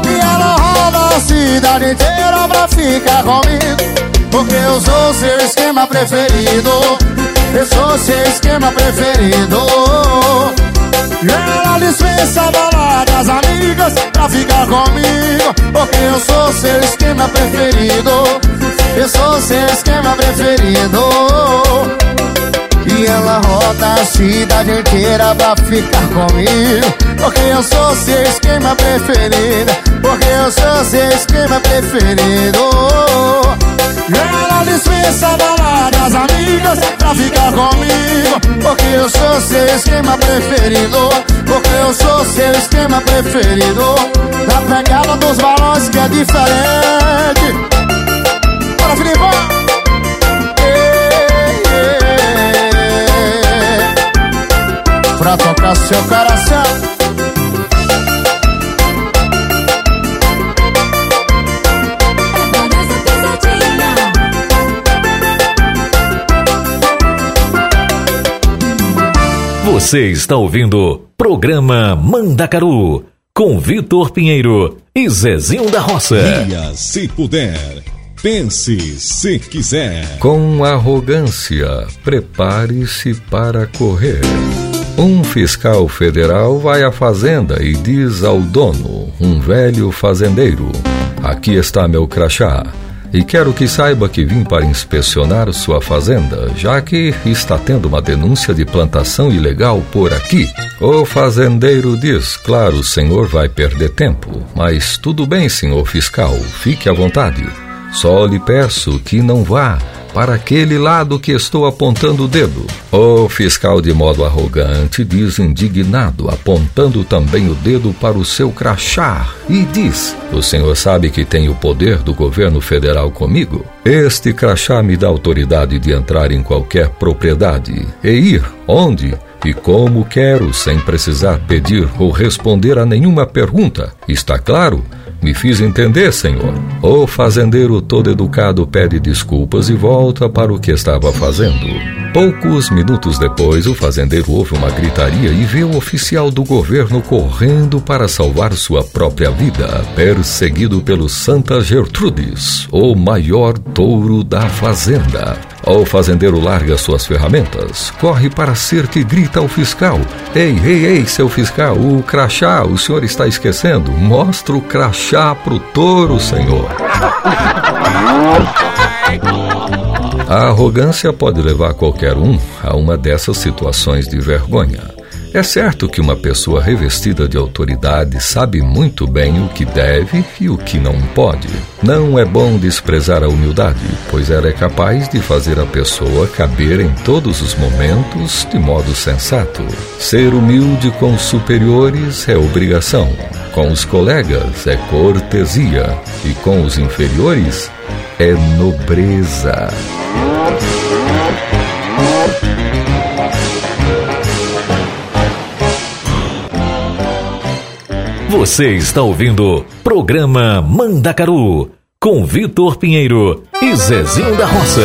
E ela roda a cidade inteira pra ficar comigo. Porque eu sou seu esquema preferido. Eu sou seu esquema preferido ela dispensa a balada das amigas Pra ficar comigo. Porque eu sou seu esquema preferido. Eu sou seu esquema preferido. E ela roda a cidade inteira pra ficar comigo. Porque eu sou seu esquema preferido. Porque eu sou seu esquema preferido Ela dispensa das amigas pra ficar comigo. Porque eu sou seu esquema preferido. Porque eu sou seu esquema preferido. Da pegada dos balões que é diferente. Bora, Filipão! pra tocar seu coração. Você está ouvindo programa Mandacaru com Vitor Pinheiro e Zezinho da Roça. Ria se puder. Pense se quiser. Com arrogância, prepare-se para correr. Um fiscal federal vai à fazenda e diz ao dono, um velho fazendeiro: Aqui está meu crachá. E quero que saiba que vim para inspecionar sua fazenda, já que está tendo uma denúncia de plantação ilegal por aqui. O fazendeiro diz: Claro, o senhor vai perder tempo, mas tudo bem, senhor fiscal, fique à vontade. Só lhe peço que não vá para aquele lado que estou apontando o dedo. O fiscal, de modo arrogante, diz indignado, apontando também o dedo para o seu crachá, e diz: O senhor sabe que tem o poder do governo federal comigo? Este crachá me dá autoridade de entrar em qualquer propriedade e ir onde e como quero, sem precisar pedir ou responder a nenhuma pergunta. Está claro? Me fiz entender, senhor. O fazendeiro todo educado pede desculpas e volta para o que estava fazendo. Poucos minutos depois, o fazendeiro ouve uma gritaria e vê o oficial do governo correndo para salvar sua própria vida, perseguido pelo Santa Gertrudes, o maior touro da fazenda. O fazendeiro larga suas ferramentas, corre para a cerca e grita ao fiscal: Ei, ei, ei, seu fiscal, o crachá, o senhor está esquecendo? Mostra o crachá pro touro, senhor. A arrogância pode levar qualquer um a uma dessas situações de vergonha. É certo que uma pessoa revestida de autoridade sabe muito bem o que deve e o que não pode. Não é bom desprezar a humildade, pois ela é capaz de fazer a pessoa caber em todos os momentos de modo sensato. Ser humilde com os superiores é obrigação, com os colegas é cortesia e com os inferiores é nobreza. Você está ouvindo Programa Mandacaru com Vitor Pinheiro e Zezinho da Roça.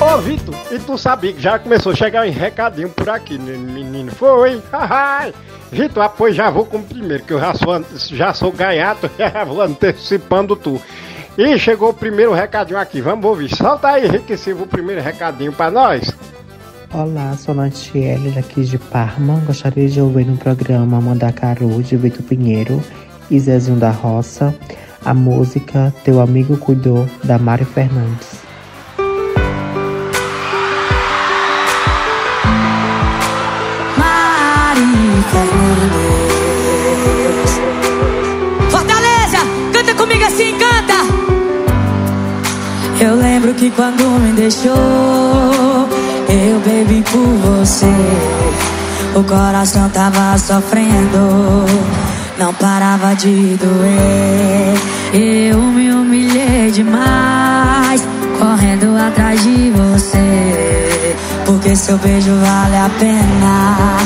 Ô Vitor, e tu sabia que já começou a chegar um recadinho por aqui, menino? Foi? Vitor, apoio já vou com o primeiro, que eu já sou, já sou gaiato, já vou antecipando tu. E chegou o primeiro recadinho aqui, vamos ouvir. Solta aí, Enriquecido, o primeiro recadinho pra nós. Olá, sou Nantiele daqui de Parma. Gostaria de ouvir no programa Mandacaru de Vitor Pinheiro e Zezinho da Roça a música Teu Amigo Cuidou da Mário Fernandes. Mari Fernandes. Fortaleza, canta comigo assim, canta. Eu lembro que quando me deixou, eu bebi por você. O coração tava sofrendo, não parava de doer. Eu me humilhei demais, correndo atrás de você. Porque seu beijo vale a pena,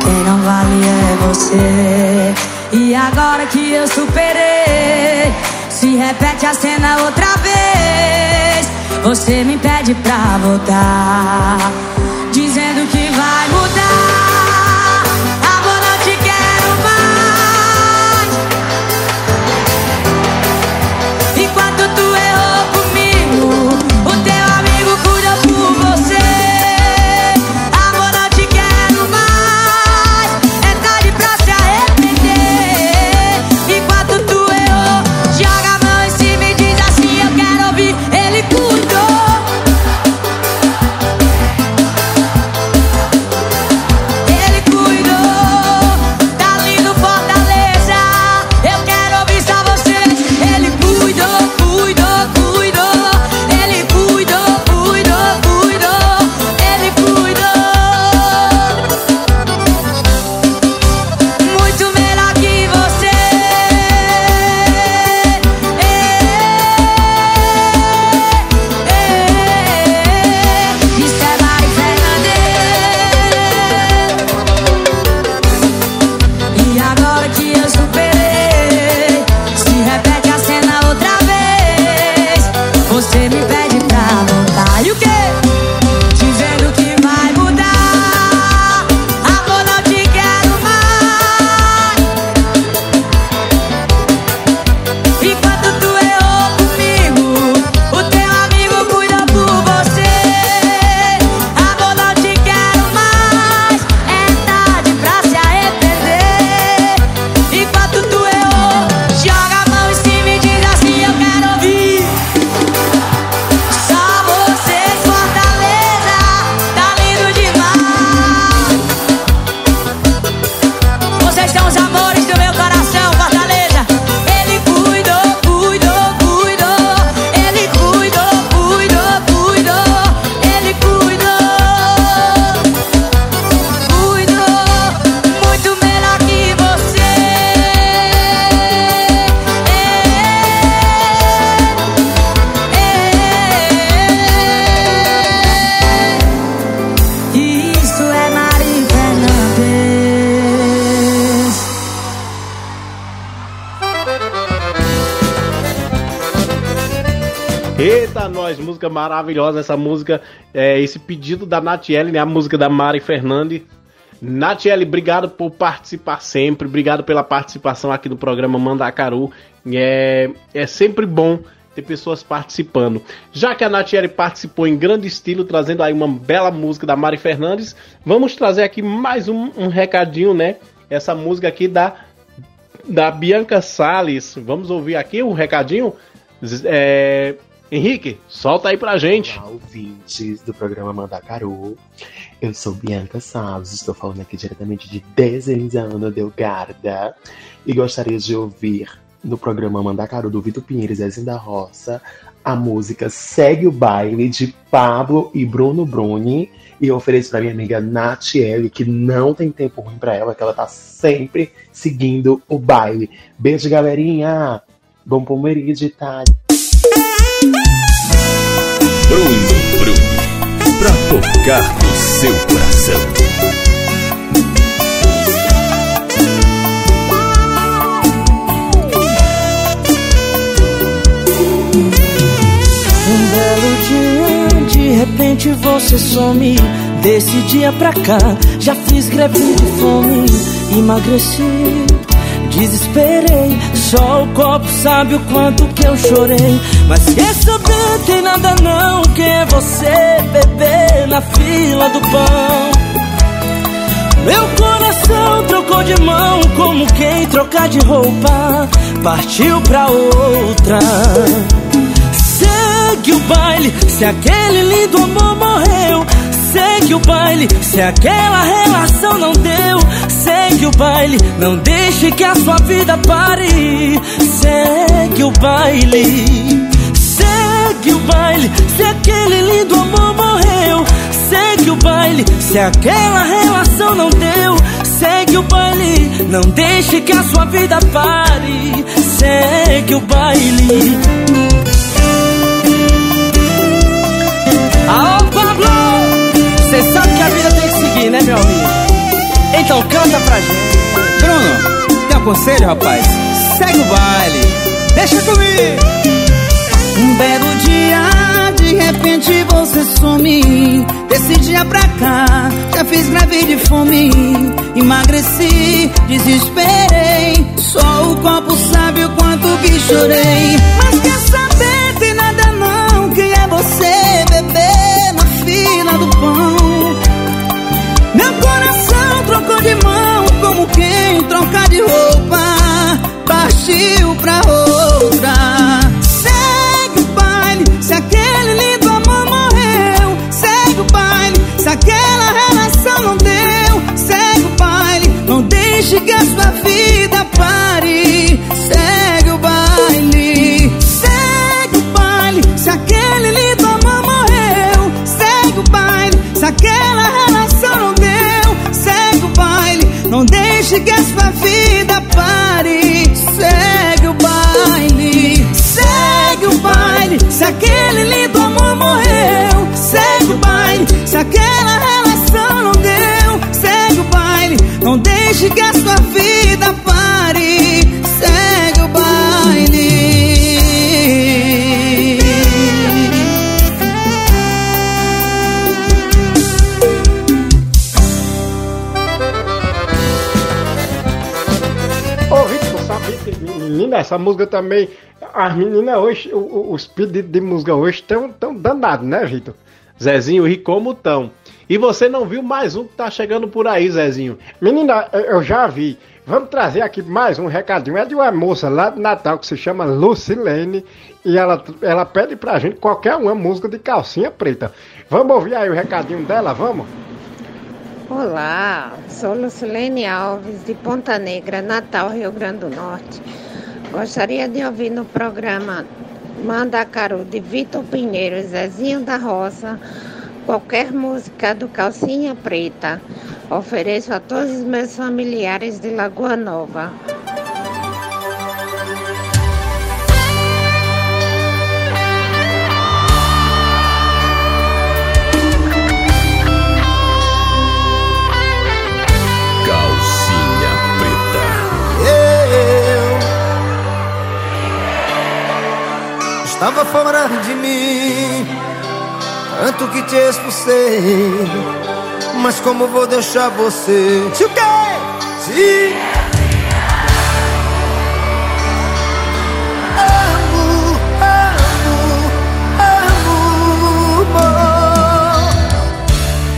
quem não vale é você. E agora que eu superei, se repete a cena outra vez. Você me pede pra voltar, música maravilhosa. Essa música, é, esse pedido da Natiele, né? A música da Mari Fernandes. Natiele, obrigado por participar sempre. Obrigado pela participação aqui no programa Mandacaru. É, é sempre bom ter pessoas participando. Já que a Natiele participou em grande estilo, trazendo aí uma bela música da Mari Fernandes, vamos trazer aqui mais um, um recadinho, né? Essa música aqui da, da Bianca Salles. Vamos ouvir aqui um recadinho? É, Henrique, solta aí pra gente. Olá, ouvintes do programa Mandacaru. Eu sou Bianca Salles, estou falando aqui diretamente de Desenhando Delgarda e gostaria de ouvir no programa Mandacaru do Vitor Pinheiro e da Roça a música Segue o Baile de Pablo e Bruno Bruni e ofereço para minha amiga Natiele que não tem tempo ruim para ela, que ela tá sempre seguindo o baile. Beijo, galerinha! Bom pomeriggio de Itália. Bruno Bruni, pra tocar no seu coração. Um belo dia, de repente você some. Desse dia pra cá, já fiz greve de fome, emagreci, desesperei. Só o copo sabe o quanto que eu chorei. Mas quer saber, tem nada não. Quem é você, bebê, na fila do pão? Meu coração trocou de mão, como quem trocar de roupa, partiu pra outra. Segue o baile, se aquele lindo amor morreu. Segue o baile, se aquela relação não deu. Segue o baile, não deixe que a sua vida pare. Segue o baile, segue o baile, se aquele lindo amor morreu. Segue o baile, se aquela relação não deu. Segue o baile, não deixe que a sua vida pare. Segue o baile. Alô, a vida tem que seguir, né, meu amigo? Então canta pra gente. Bruno, tem um conselho, rapaz? Segue o baile. Deixa comigo. Um belo dia, de repente você some. Desse dia pra cá, já fiz greve de fome. Emagreci, desesperei. Só o copo sabe o quanto que chorei. Mas quer saber, quem troca de roupa. Partiu pra outra. Segue o baile, se aquele lindo amor morreu. Segue o baile, se aquela relação não deu. Segue o baile, não deixe que a sua vida pare. Segue a sua vida pare. Segue o baile, segue o baile, se aquele lindo amor morreu. Segue o baile, se aquela relação não deu. Segue o baile, não deixe que a sua vida pare. Menina, essa música também. As meninas hoje, os pedidos de música hoje estão tão danados, né, Vitor? Zezinho, e como tão? E você não viu mais um que tá chegando por aí, Zezinho? Menina, eu- eu já vi. Vamos trazer aqui mais um recadinho. É de uma moça lá de Natal que se chama Lucilene. E ela, ela pede pra gente qualquer uma música de calcinha preta. Vamos ouvir aí o recadinho dela, vamos? Olá, sou Lucilene Alves, de Ponta Negra, Natal, Rio Grande do Norte. Gostaria de ouvir no programa Mandacaru de Vitor Pinheiro e Zezinho da Roça qualquer música do Calcinha Preta. Ofereço a todos os meus familiares de Lagoa Nova. Eu estava fora de mim, tanto que te expulsei. Mas como vou deixar você? Se o quê? Se amo, amo, amo, amor.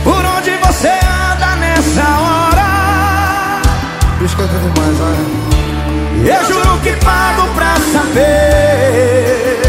Por onde você anda nessa hora? Esquenta demais, vai. Eu juro que pago pra saber.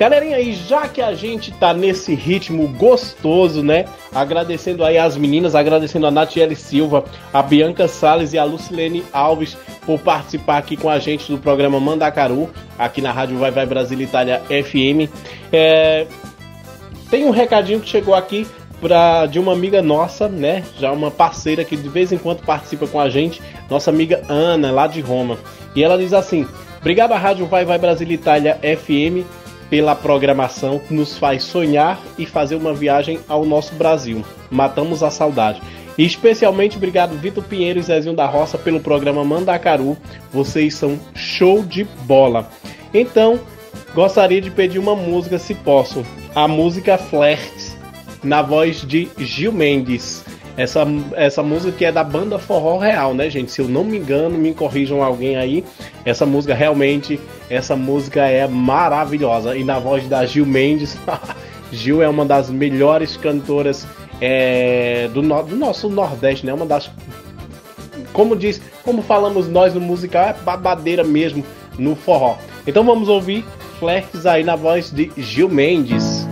Galerinha, e já que a gente tá nesse ritmo gostoso, né? Agradecendo aí as meninas, agradecendo a Natiele Silva, a Bianca Salles e a Lucilene Alves por participar aqui com a gente do programa Mandacaru, aqui na Rádio Vai Vai Brasil Itália FM. É, tem um recadinho que chegou aqui pra, de uma amiga nossa, né? Já uma parceira que de vez em quando participa com a gente, nossa amiga Ana, lá de Roma. E ela diz assim: Obrigado à Rádio Vai Vai Brasil Itália FM pela programação nos faz sonhar e fazer uma viagem ao nosso Brasil. Matamos a saudade. E especialmente obrigado Vitor Pinheiro e Zezinho da Roça pelo programa Mandacaru. Vocês são show de bola. Então, gostaria de pedir uma música, se posso. A música Flirts, na voz de Gil Mendes. Essa, essa música é da banda Forró Real, né, gente? Se eu não me engano, me corrijam alguém aí. Essa música realmente, essa música é maravilhosa. E na voz da Gil Mendes, Gil é uma das melhores cantoras é, do, no- do nosso Nordeste, né? Uma das. Como diz, como falamos nós no musical, é babadeira mesmo no forró. Então vamos ouvir Flertes aí na voz de Gil Mendes.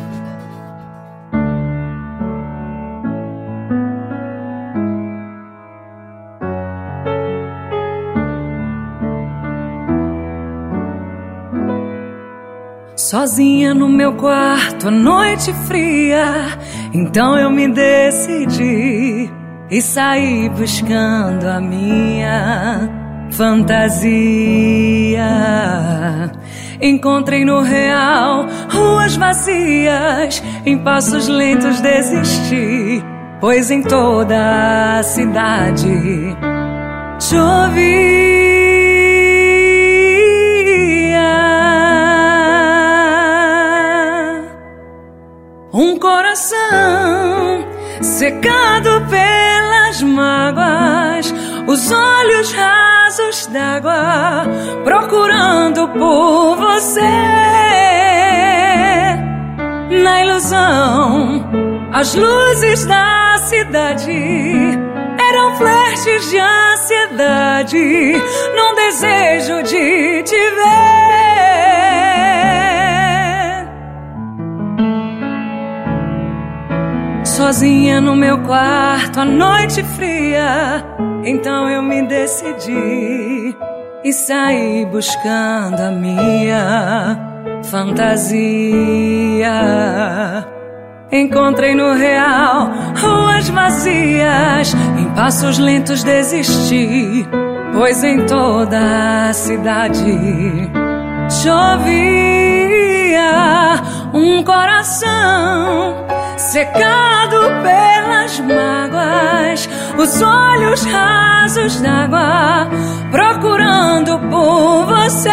Sozinha no meu quarto, a noite fria. Então eu me decidi e saí buscando a minha fantasia. Encontrei no real ruas vazias, em passos lentos desisti, pois em toda a cidade chovia. Um coração secado pelas mágoas, os olhos rasos d'água, procurando por você. Na ilusão, as luzes da cidade eram flashes de ansiedade, num desejo de te ver. Sozinha no meu quarto, a noite fria. Então eu me decidi e saí buscando a minha fantasia. Encontrei no real ruas vazias, em passos lentos desisti, pois em toda a cidade chovia um coração secado pelas mágoas, os olhos rasos d'água, procurando por você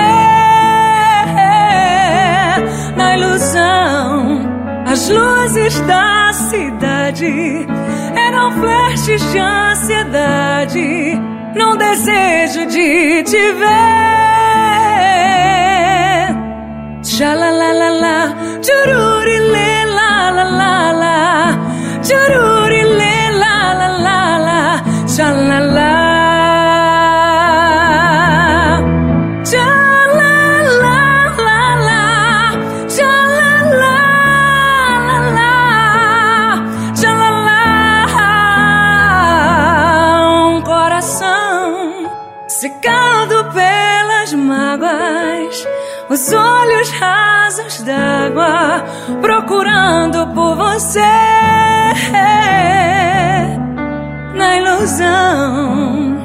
na ilusão. As luzes da cidade eram flashes de ansiedade, num desejo de te ver. Xalalalala, lê, la la la la, chururi lê, la la la la, xalala. Xalalalala, xalalalala, xalala. Um secado pelas mágoas, os olhos rasos d'água, procurando por você na ilusão.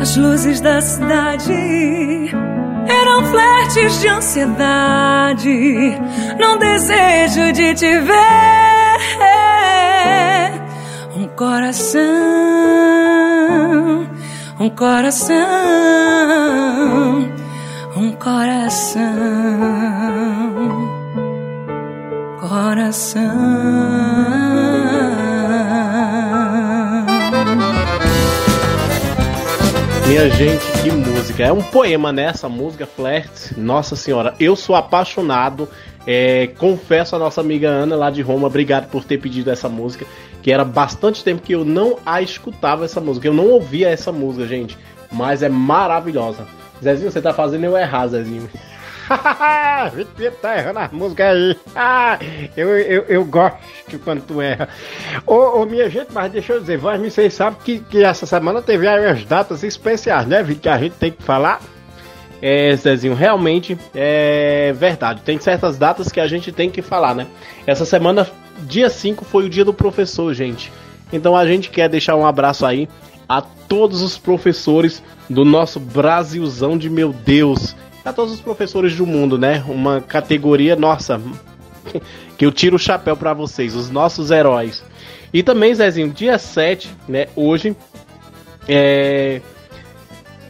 As luzes da cidade eram flertes de ansiedade, num desejo de te ver. Um coração, um coração, um coração, coração. Minha gente, que música. É um poema, né? Essa música, Flirt. Nossa senhora, eu sou apaixonado. É, confesso a nossa amiga Ana lá de Roma, obrigado por ter pedido essa música. Que era bastante tempo que eu não a escutava essa música. Eu não ouvia essa música, gente. Mas é maravilhosa. Zezinho, você tá fazendo eu errar, Zezinho. Vitor tá errando as músicas aí. Ah, eu, eu, eu gosto quando tu erra. Ô, ô, minha gente, mas deixa eu dizer, vocês sabem que, que essa semana teve aí as datas especiais, né, Vitor? Que a gente tem que falar. É, Zezinho, realmente é verdade. Tem certas datas que a gente tem que falar, né? Essa semana, dia 5, foi o dia do professor, gente. Então a gente quer deixar um abraço aí a todos os professores do nosso Brasilzão de meu Deus. A todos os professores do mundo, né? Uma categoria, nossa, que eu tiro o chapéu para vocês, os nossos heróis. E também, Zezinho, dia 7, né? Hoje é,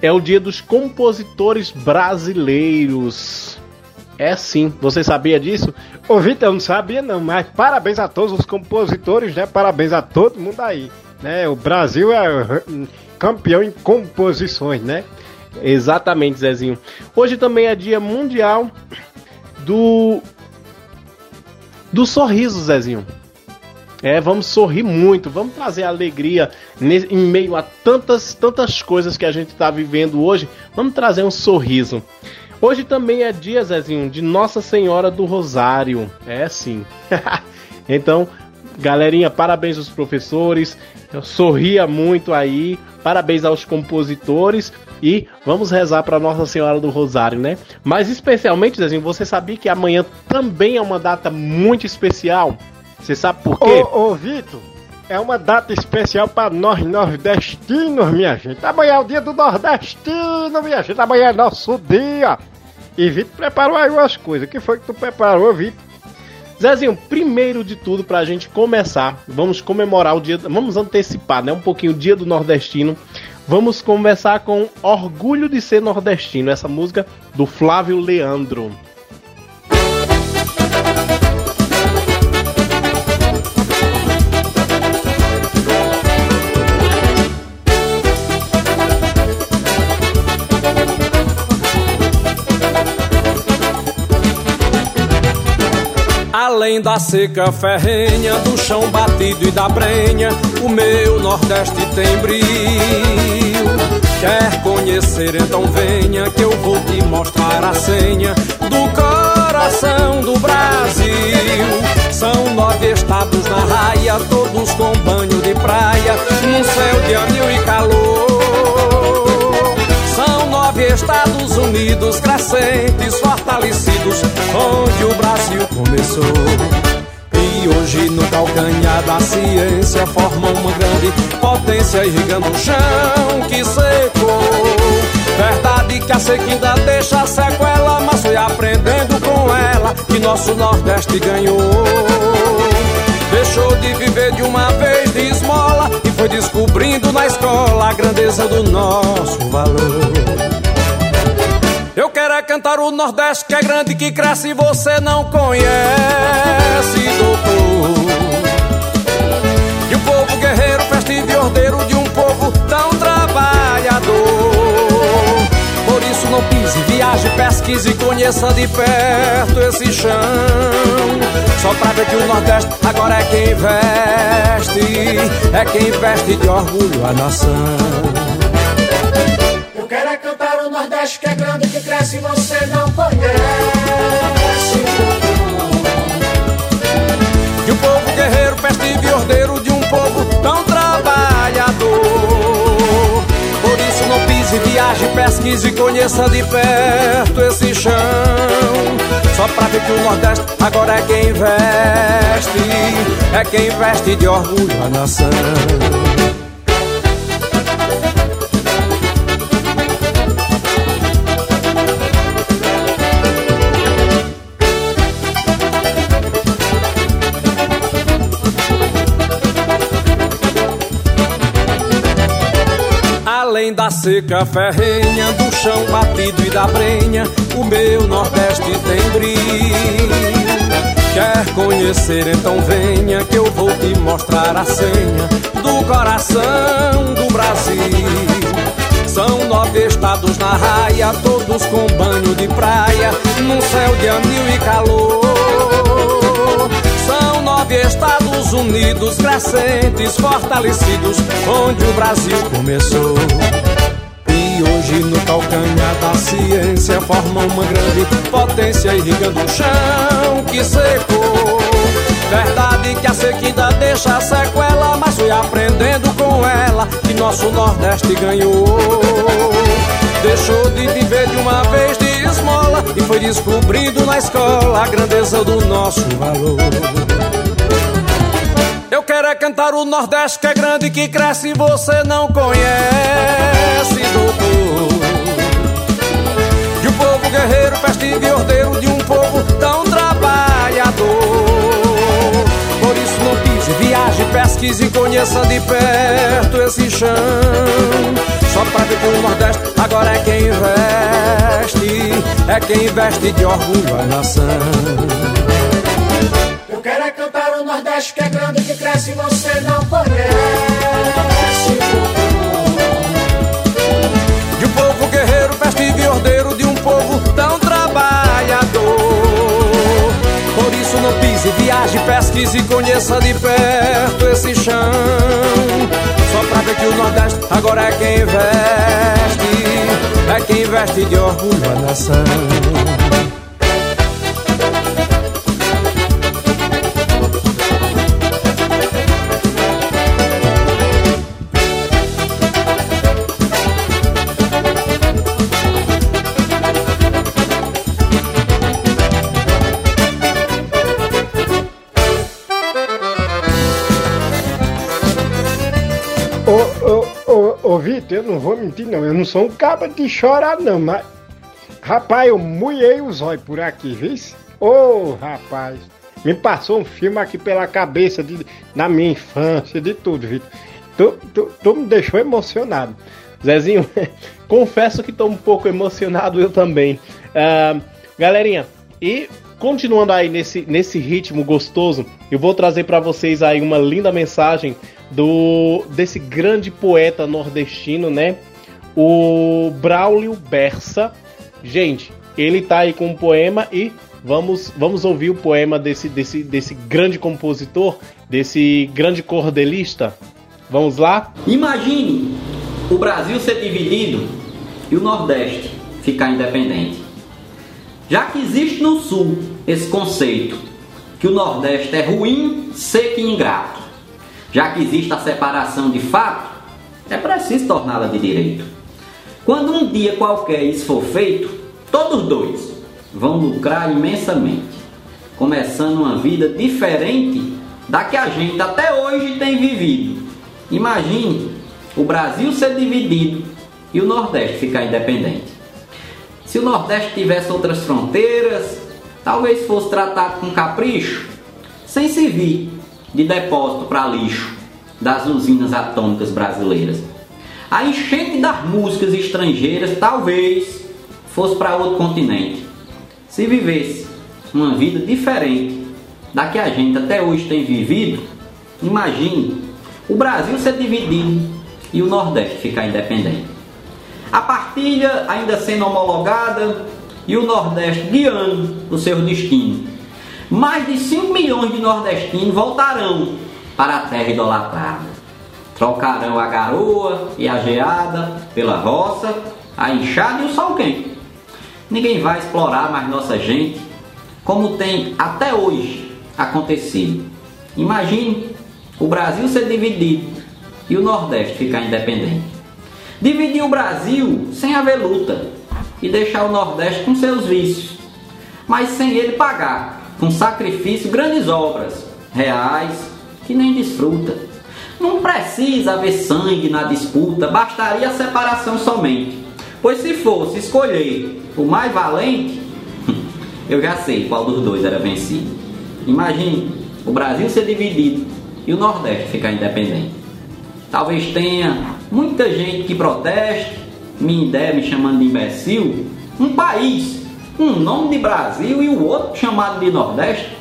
é o dia dos compositores brasileiros. É sim, você sabia disso? Ô, Vitor, eu não sabia não, mas parabéns a todos os compositores, né? Parabéns a todo mundo aí. Né? O Brasil é campeão em composições, né? Exatamente, Zezinho. Hoje também é dia mundial do do sorriso, Zezinho. É, vamos sorrir muito, vamos trazer alegria em meio a tantas, tantas coisas que a gente está vivendo hoje. Vamos trazer um sorriso. Hoje também é dia, Zezinho, de Nossa Senhora do Rosário. É sim. então, galerinha, parabéns aos professores. Sorria muito aí. Parabéns aos compositores. E vamos rezar para Nossa Senhora do Rosário, né? Mas especialmente, Zezinho, você sabia que amanhã também é uma data muito especial? Você sabe por quê? Ô, ô Vitor, é uma data especial para nós nordestinos, minha gente. Amanhã é o dia do nordestino, minha gente. Amanhã é nosso dia. E Vitor preparou aí umas coisas. O que foi que tu preparou, Vitor? Zezinho, primeiro de tudo, pra gente começar, vamos comemorar o dia. Vamos antecipar, né? Um pouquinho o dia do nordestino. Vamos começar com Orgulho de Ser Nordestino, essa música do Flávio Leandro. Além da seca ferrenha, do chão batido e da brenha, o meu Nordeste tem brilho. Quer conhecer, então venha, que eu vou te mostrar a senha do coração do Brasil. São nove estados na raia, todos com banho de praia, num céu de anil e calor. Nove Estados Unidos crescentes, fortalecidos, onde o Brasil começou. E hoje no calcanhar da ciência formam uma grande potência irrigando o chão que secou. Verdade que a sequinda deixa sequela, mas fui aprendendo com ela que nosso Nordeste ganhou. Deixou de viver de uma vez de esmola e foi descobrindo na escola a grandeza do nosso valor. Eu quero é cantar o Nordeste que é grande, que cresce e você não conhece, doutor. E o povo guerreiro, festivo e ordeiro de um povo tão trabalhador. Viaje, pesquise e conheça de perto esse chão. Só pra ver que o Nordeste agora é quem veste, é quem veste de orgulho a nação. Eu quero é cantar o Nordeste que é grande, que cresce e você não conhece. E o povo guerreiro, festivo e ordeiro de pise, viaje, pesquise e conheça de perto esse chão. Só pra ver que o Nordeste agora é quem veste, é quem veste de orgulho a nação. Além da seca ferrenha, do chão batido e da brenha, o meu Nordeste tem brilho. Quer conhecer, então venha que eu vou te mostrar a senha do coração do Brasil. São nove estados na raia, todos com banho de praia, num céu de anil e calor. São nove Estados Unidos crescentes, fortalecidos, onde o Brasil começou. E hoje no calcanhar da ciência formam uma grande potência irrigando o chão que secou. Verdade que a sequida deixa sequela, mas fui aprendendo com ela que nosso Nordeste ganhou. Deixou de viver de uma vez e foi descobrindo na escola a grandeza do nosso valor. Eu quero é cantar o Nordeste que é grande, que cresce e você não conhece, doutor. De um povo guerreiro, festivo e ordeiro de um povo tão trabalhador. Por isso não pise, viaje, pesquise e conheça de perto esse chão. Só pra ver que o Nordeste agora é quem veste, é quem veste de orgulho a nação. Eu quero é cantar o Nordeste que é grande, que cresce e você não conhece. De um povo guerreiro, festivo e ordeiro de um povo tão trabalhador. Por isso não pise, viaje, pesquise e conheça de perto esse chão. Ver que o Nordeste agora é quem veste, é quem veste de orgulho a nação. Ô, Vitor, eu não vou mentir, não. Eu não sou um caba de chorar, não, mas. Rapaz, eu mulhei os olhos por aqui, viu? Ô, rapaz. Me passou um filme aqui pela cabeça de, da minha infância, de tudo, Vitor. Tu, tu, tu me deixou emocionado. Zezinho, confesso que tô um pouco emocionado eu também. Ah, galerinha, e continuando aí nesse, nesse ritmo gostoso, eu vou trazer para vocês aí uma linda mensagem do desse grande poeta nordestino, né? O Braulio Bersa. Gente, ele tá aí com um poema e vamos vamos ouvir o poema desse desse desse grande compositor, desse grande cordelista. Vamos lá? Imagine o Brasil ser dividido e o Nordeste ficar independente. Já que existe no Sul esse conceito que o Nordeste é ruim, seco e ingrato, já que existe a separação de fato, é preciso torná-la de direito. Quando um dia qualquer isso for feito, todos dois vão lucrar imensamente, começando uma vida diferente da que a gente até hoje tem vivido. Imagine o Brasil ser dividido e o Nordeste ficar independente. Se o Nordeste tivesse outras fronteiras, talvez fosse tratado com capricho, sem servir de depósito para lixo das usinas atômicas brasileiras. A enchente das músicas estrangeiras talvez fosse para outro continente. Se vivesse uma vida diferente da que a gente até hoje tem vivido, imagine o Brasil ser dividido e o Nordeste ficar independente. A partilha ainda sendo homologada e o Nordeste guiando o seu destino. Mais de 5 milhões de nordestinos voltarão para a terra idolatrada. Trocarão a garoa e a geada pela roça, a enxada e o sol quente. Ninguém vai explorar mais nossa gente como tem até hoje acontecido. Imagine o Brasil ser dividido e o Nordeste ficar independente. Dividir o Brasil sem haver luta e deixar o Nordeste com seus vícios, mas sem ele pagar com sacrifício grandes obras reais que nem desfruta. Não precisa haver sangue na disputa, bastaria a separação somente. Pois se fosse escolher o mais valente, eu já sei qual dos dois era vencido. Imagine o Brasil ser dividido e o Nordeste ficar independente. Talvez tenha muita gente que proteste, me der me chamando de imbecil, um país, um nome de Brasil e o outro chamado de Nordeste.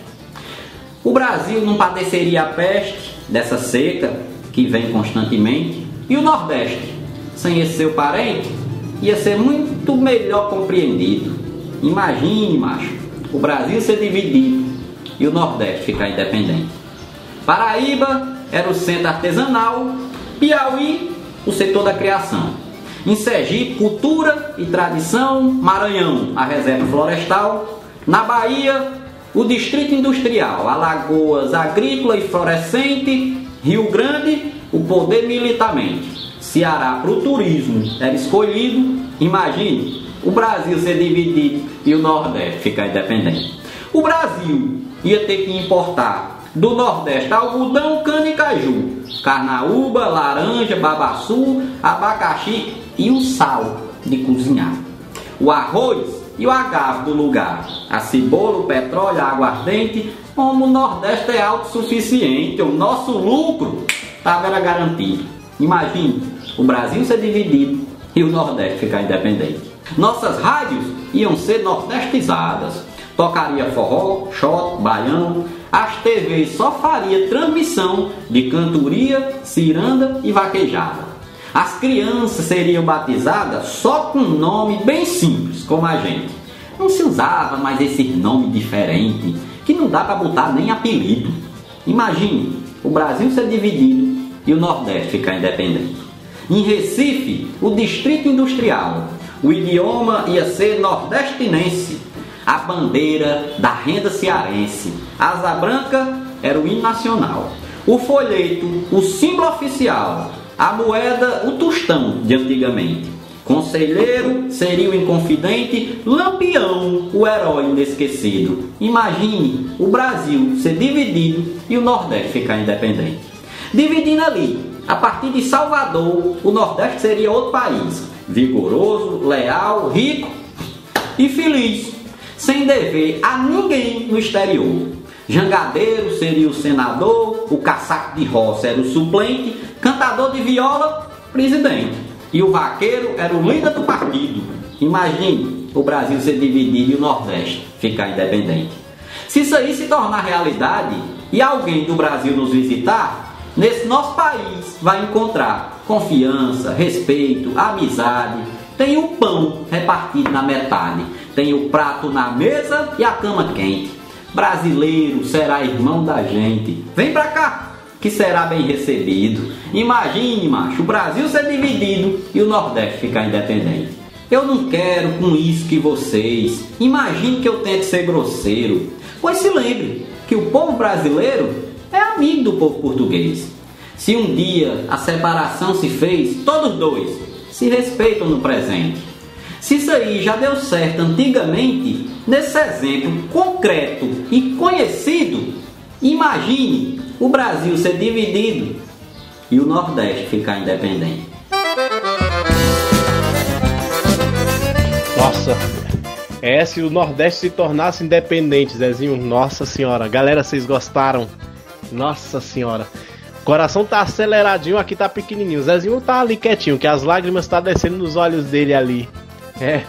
O Brasil não padeceria a peste dessa seca que vem constantemente e o Nordeste, sem esse seu parente, ia ser muito melhor compreendido. Imagine, macho, o Brasil ser dividido e o Nordeste ficar independente. Paraíba era o centro artesanal, Piauí, o setor da criação. Em Sergipe, cultura e tradição, Maranhão, a reserva florestal. Na Bahia, o distrito industrial, Alagoas, agrícola e florescente. Rio Grande, o poder militarmente. Ceará, para o turismo, era escolhido. Imagine o Brasil ser dividido e o Nordeste ficar independente. O Brasil ia ter que importar do Nordeste algodão, cana e caju, carnaúba, laranja, babaçu, abacaxi e o sal de cozinhar, o arroz e o agave do lugar, a cebola, o petróleo, a aguardente. Como o Nordeste é autossuficiente, o nosso lucro estava garantido. Imagine o Brasil ser dividido e o Nordeste ficar independente. Nossas rádios iam ser nordestizadas. Tocaria forró, shot, baião. As TVs só faria transmissão de cantoria, ciranda e vaquejada. As crianças seriam batizadas só com um nome bem simples, como a gente. Não se usava mais esse nome diferente, que não dá para botar nem apelido. Imagine o Brasil ser dividido e o Nordeste ficar independente. Em Recife, o Distrito Industrial, o idioma ia ser nordestinense, a bandeira da renda cearense. A asa branca era o hino nacional. O folheto, o símbolo oficial. A moeda, o tostão de antigamente. Conselheiro seria o inconfidente, Lampião, o herói inesquecido. Imagine o Brasil ser dividido e o Nordeste ficar independente. Dividindo ali, a partir de Salvador, o Nordeste seria outro país, vigoroso, leal, rico e feliz, sem dever a ninguém no exterior. Jangadeiro seria o senador, o caçaco de roça era o suplente, cantador de viola, presidente. E o vaqueiro era o líder do partido. Imagine o Brasil ser dividido e o Nordeste ficar independente. Se isso aí se tornar realidade e alguém do Brasil nos visitar, nesse nosso país vai encontrar confiança, respeito, amizade. Tem o pão repartido na metade, tem o prato na mesa e a cama quente. Brasileiro será irmão da gente. Vem pra cá, que será bem recebido. Imagine, macho, o Brasil ser dividido e o Nordeste ficar independente. Eu não quero com isso que vocês. Imagine que eu tente ser grosseiro. Pois se lembre que o povo brasileiro é amigo do povo português. Se um dia a separação se fez, todos dois se respeitam no presente. Se isso aí já deu certo antigamente, nesse exemplo concreto e conhecido, imagine o Brasil ser dividido e o Nordeste ficar independente. Nossa, É, se o Nordeste se tornasse independente, Zezinho, nossa senhora. Galera, vocês gostaram? Nossa senhora. O coração tá aceleradinho, aqui tá pequenininho. Zezinho tá ali quietinho, que as lágrimas tá descendo nos olhos dele ali. É.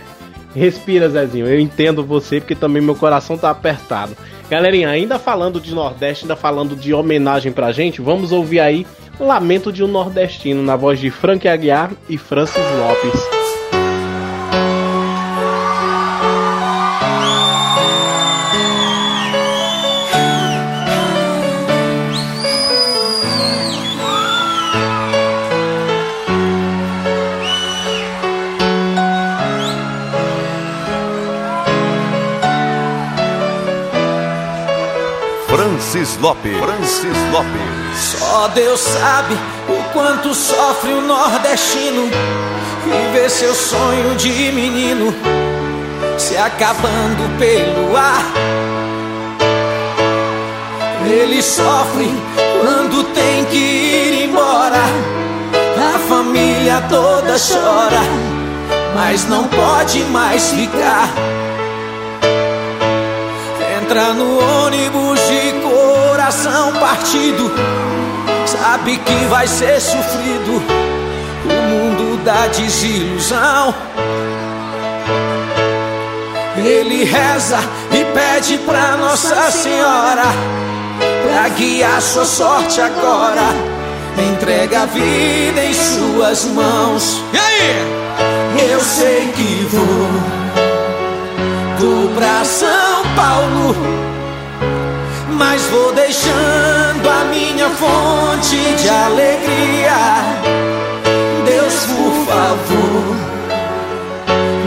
Respira, Zezinho. Eu entendo você, porque também meu coração tá apertado. Galerinha, ainda falando de Nordeste, ainda falando de homenagem pra gente, vamos ouvir aí Lamento de um Nordestino, na voz de Frank Aguiar e Francis Lopes. Lopes. Francis Lopes. Só Deus sabe o quanto sofre o nordestino e vê seu sonho de menino se acabando pelo ar. Ele sofre quando tem que ir embora. A família toda chora, mas não pode mais ficar. Entra no ônibus de coração partido, sabe que vai ser sofrido o mundo da desilusão. Ele reza e pede pra Nossa Senhora pra guiar sua sorte agora. Entrega a vida em suas mãos. E aí? Eu sei que vou, vou pra São Paulo, mas vou deixando a minha fonte de alegria. Deus, por favor,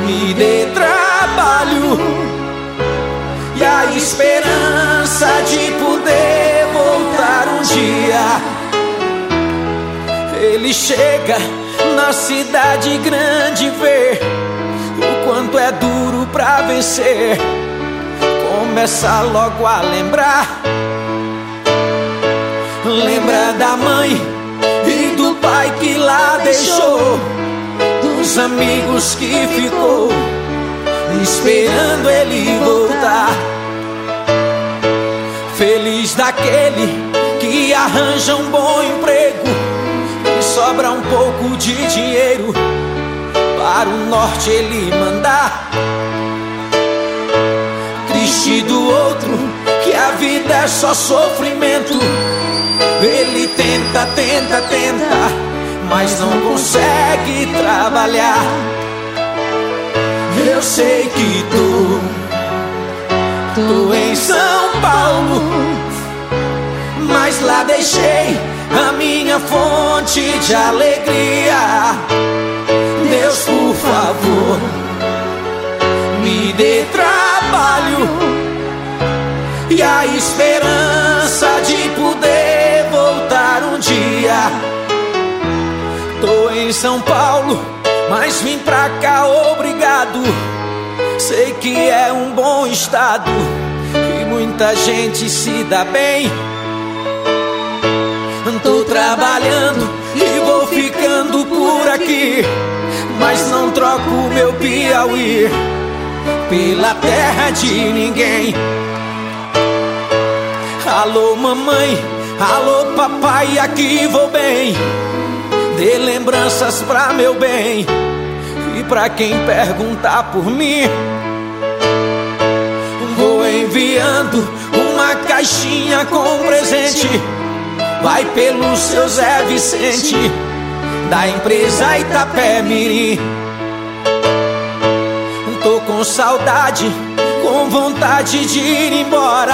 me dê trabalho e a esperança de poder voltar um dia. Ele chega na cidade grande ver o quanto é duro pra vencer. Começa logo a lembrar. Lembra da mãe e do pai que lá deixou, dos amigos que ficou esperando ele voltar. Feliz daquele que arranja um bom emprego e sobra um pouco de dinheiro para o norte ele mandar. Triste do outro que a vida é só sofrimento. Ele tenta, tenta, tenta, mas não consegue trabalhar. Eu sei que tô, tô em São Paulo, mas lá deixei a minha fonte de alegria. Deus, por favor, me dê trabalho e a esperança de poder voltar um dia. Tô em São Paulo, mas vim pra cá obrigado. Sei que é um bom estado e muita gente se dá bem. Tô trabalhando e vou ficando por aqui, mas não troco meu Piauí pela terra de ninguém. Alô mamãe, alô papai, aqui vou bem. Dê lembranças pra meu bem e pra quem perguntar por mim. Vou enviando uma caixinha com presente. Vai pelo seu Zé Vicente da empresa Itapé Mirim. Tô com saudade, com vontade de ir embora,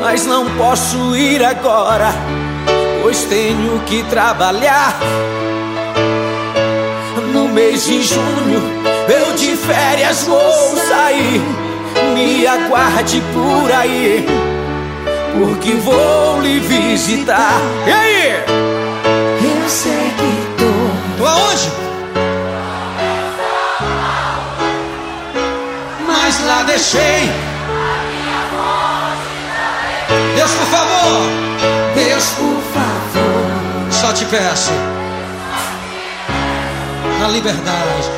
mas não posso ir agora, pois tenho que trabalhar. No mês de junho, eu de férias vou sair, me aguarde por aí, porque vou lhe visitar. E aí? Eu sei que tô. Tô aonde? mas lá deixei. Deus, por favor. Deus, por favor. Só te peço. Na liberdade.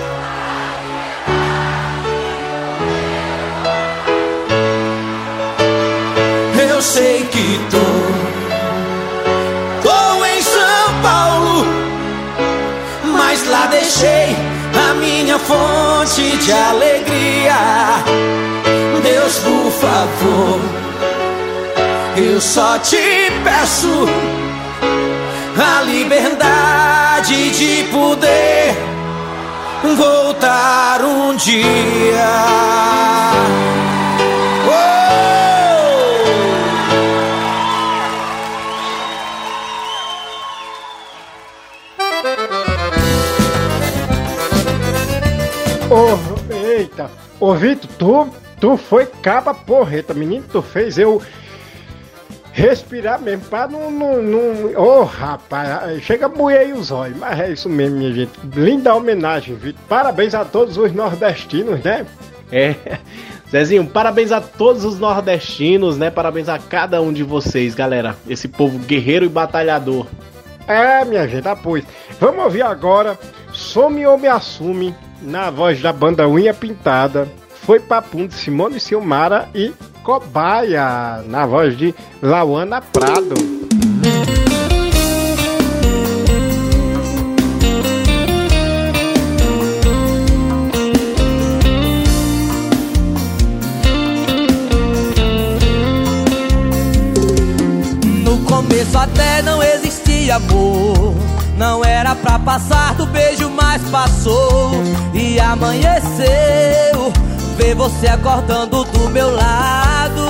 Eu sei que tô. Tô em São Paulo. Mas lá deixei a minha fonte de alegria. Deus, por favor eu só te peço a liberdade de poder voltar um dia. Ô, eita, ô Vitor, tu, tu foi capa porreta, menino, tu fez eu respirar mesmo, pra não. não, não... Ô rapaz, chega a moer aí os olhos, mas é isso mesmo, minha gente. Linda homenagem, Vitor. Parabéns a todos os nordestinos, né? É. Zezinho, parabéns a todos os nordestinos, né? Parabéns a cada um de vocês, galera. Esse povo guerreiro e batalhador. É, minha gente, ah, pois. Vamos ouvir agora Some ou Me Assume, na voz da banda Unha Pintada. Foi papum de Simone Silmara e Cobaia, na voz de Lauana Prado. No começo até não existia amor. Não era pra passar do beijo, mas passou. E amanheceu. Ver você acordando do meu lado.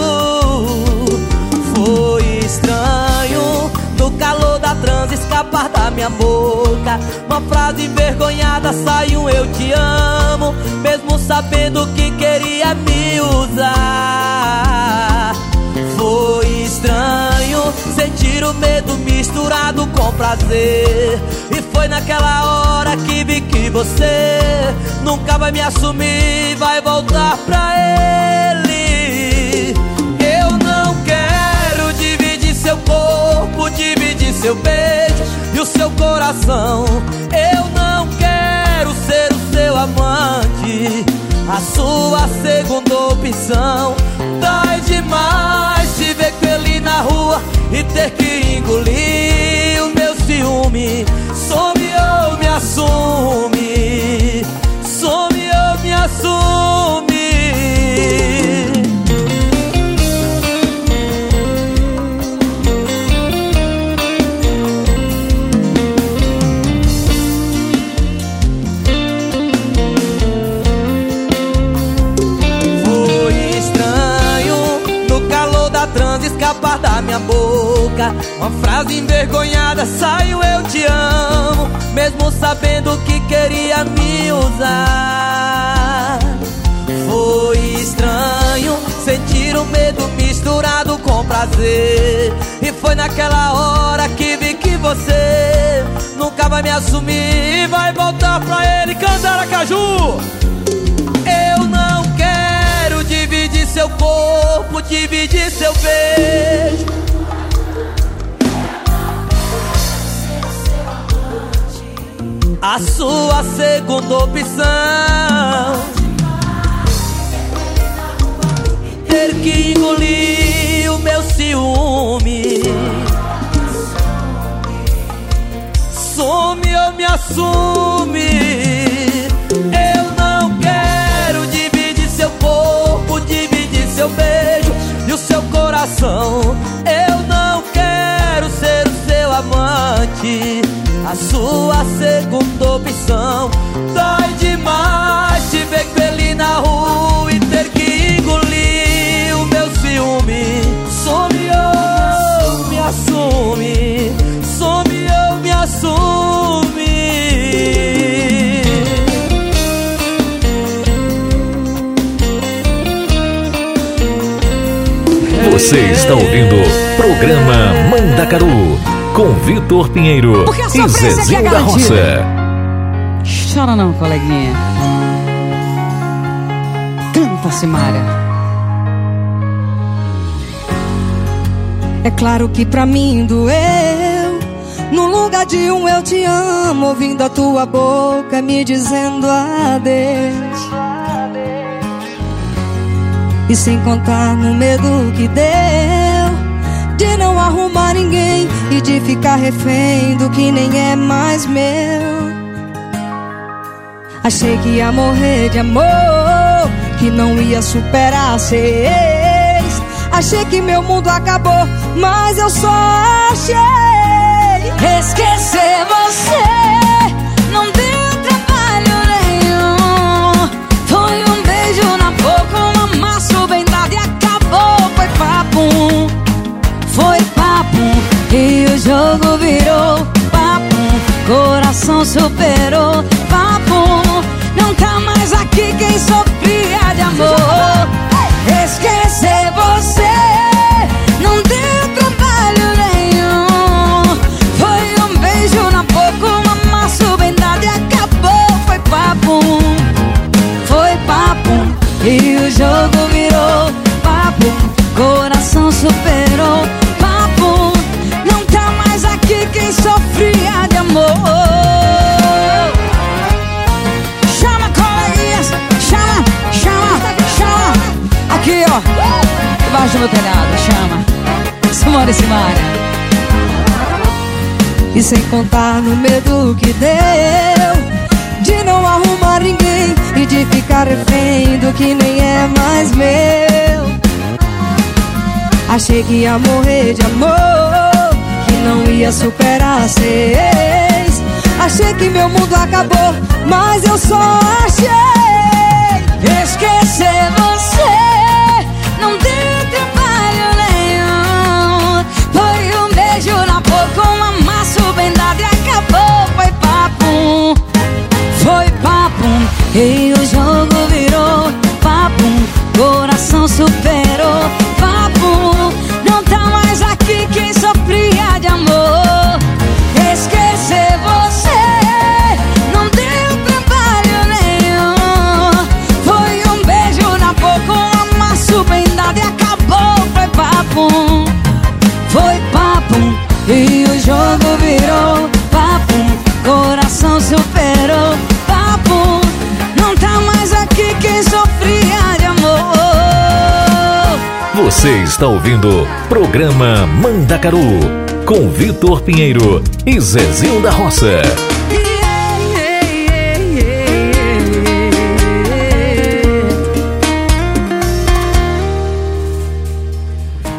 Foi estranho. No calor da transa escapar da minha boca. Uma frase envergonhada saiu eu te amo. Mesmo sabendo que queria me usar. Foi estranho sentir o medo misturado com prazer. E foi naquela hora que vi que você nunca vai me assumir, vai voltar pra ele. Eu não quero dividir seu corpo, dividir seu beijo e o seu coração. Eu não quero ser o seu amante, a sua segunda opção. Dói demais rua e ter que engolir o meu ciúme. Some ou me assume, some ou me assume. Uma frase envergonhada saiu eu te amo, mesmo sabendo que queria me usar. Foi estranho sentir o medo misturado com prazer. E foi naquela hora que vi que você nunca vai me assumir. Vai voltar pra ele cantar a caju. Eu não quero dividir seu corpo, dividir seu beijo. A sua segunda opção. Ter que engolir o meu ciúme. Some ou me assume. Eu não quero dividir seu corpo, dividir seu beijo e o seu coração. Eu não quero ser seu amante, a sua segunda opção. Dói demais te ver com ele na rua e ter que engolir o meu ciúme. Some ou me assume, some ou me assume. Você está ouvindo Programa Mandacaru com Vitor Pinheiro e é Zezinho da garantida. Roça. Chora não, coleguinha. Canta, Simária. É claro que pra mim doeu. No lugar de um eu te amo, ouvindo a tua boca me dizendo adeus. E sem contar no medo que deu. De não arrumar ninguém e de ficar refém do que nem é mais meu. Achei que ia morrer de amor, que não ia superar ex. Achei que meu mundo acabou, mas eu só achei esquecer você. Não deu trabalho nenhum. Foi um beijo na boca, um amasso bem dado e acabou. Foi papo. E o jogo virou papo. Coração superou papo. Não tá mais aqui quem sofria de amor. Telhado, chama. Simone Simaria. E sem contar no medo que deu De não arrumar ninguém E de ficar refém do que nem é mais meu Achei que ia morrer de amor Que não ia superar ex Achei que meu mundo acabou Mas eu só achei E o jogo virou papo. Coração superou papo. Não tá mais aqui quem sofria de amor. Esquecer você não deu trabalho nenhum. Foi um beijo na boca, um amasso bem e acabou. Foi papo, foi papo. E o jogo virou Você está ouvindo Programa Mandacaru com Vitor Pinheiro e Zezinho da Roça.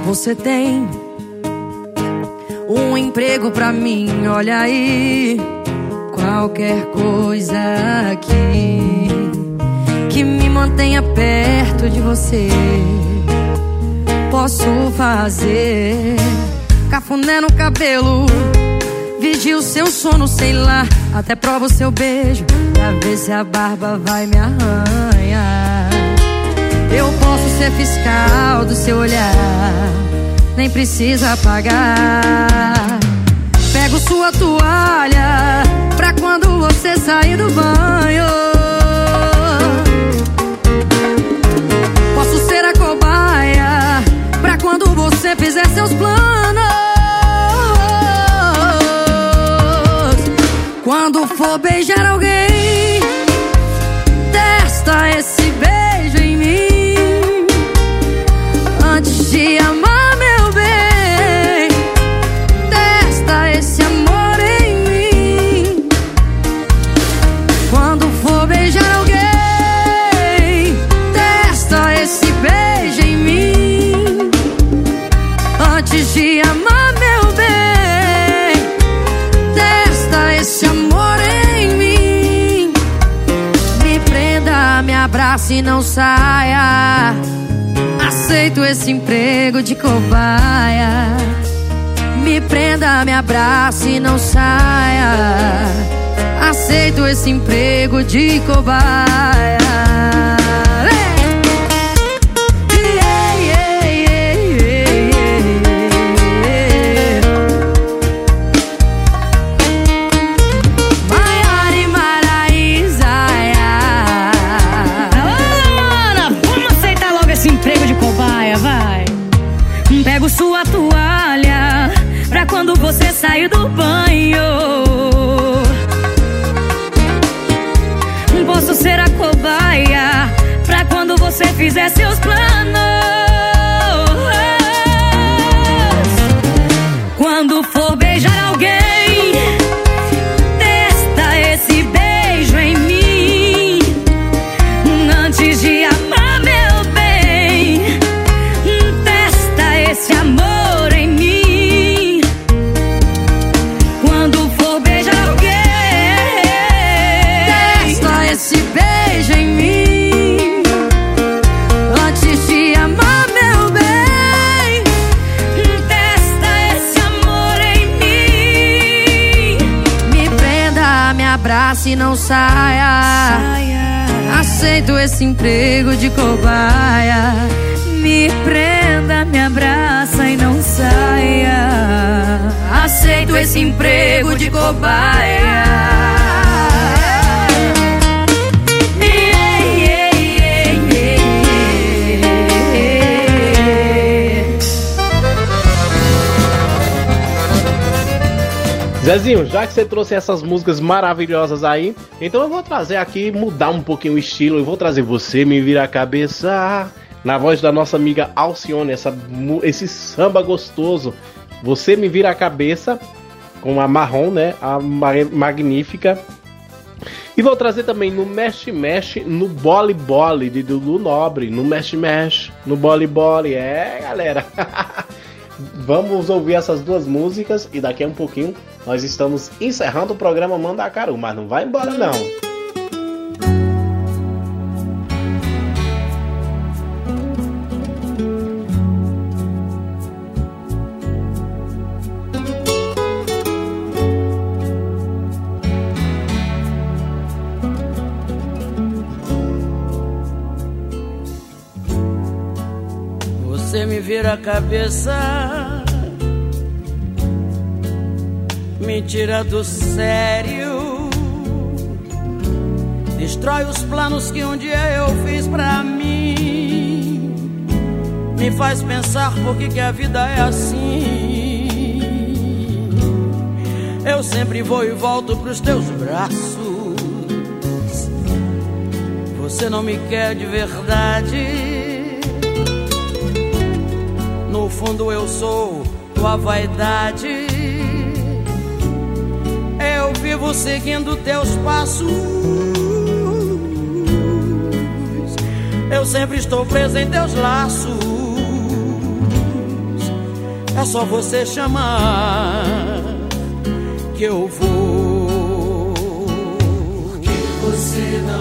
Você tem um emprego pra mim, olha aí. Qualquer coisa aqui que me mantenha perto de você. Posso fazer cafuné no cabelo, vigia o seu sono, sei lá. Até prova o seu beijo pra ver se a barba vai me arranhar. Eu posso ser fiscal do seu olhar, nem precisa pagar. Pego sua toalha pra quando você sair do banho. Você fizer seus planos. Quando for beijar alguém, testa esse beijo em mim. Antes de amar, não saia. Aceito esse emprego de cobaia. Me prenda, me abrace e não saia. Aceito esse emprego de cobaia. Fizer seus planos. Esse emprego de cobaia. Me prenda, me abraça e não saia. Aceito esse emprego de cobaia. Zezinho, já que você trouxe essas músicas maravilhosas aí, então eu vou trazer aqui, mudar um pouquinho o estilo. Eu vou trazer você, me vira a cabeça. Na voz da nossa amiga Alcione, essa, esse samba gostoso. Você me vira a cabeça com a marrom, né? A ma- magnífica. E vou trazer também no Mexe Mexe, no Bole Bole de Dudu Nobre. No Mexe Mexe, no Bole Bole. É, galera. Vamos ouvir essas duas músicas e daqui a um pouquinho nós estamos encerrando o programa Mandacaru, mas não vai embora não. Vira a cabeça, me tira do sério, destrói os planos que um dia eu fiz pra mim, me faz pensar por que, que a vida é assim. Eu sempre vou e volto pros teus braços. Você não me quer de verdade. Fundo eu sou tua vaidade. Eu vivo seguindo teus passos. Eu sempre estou preso em teus laços. É só você chamar que eu vou. Porque você não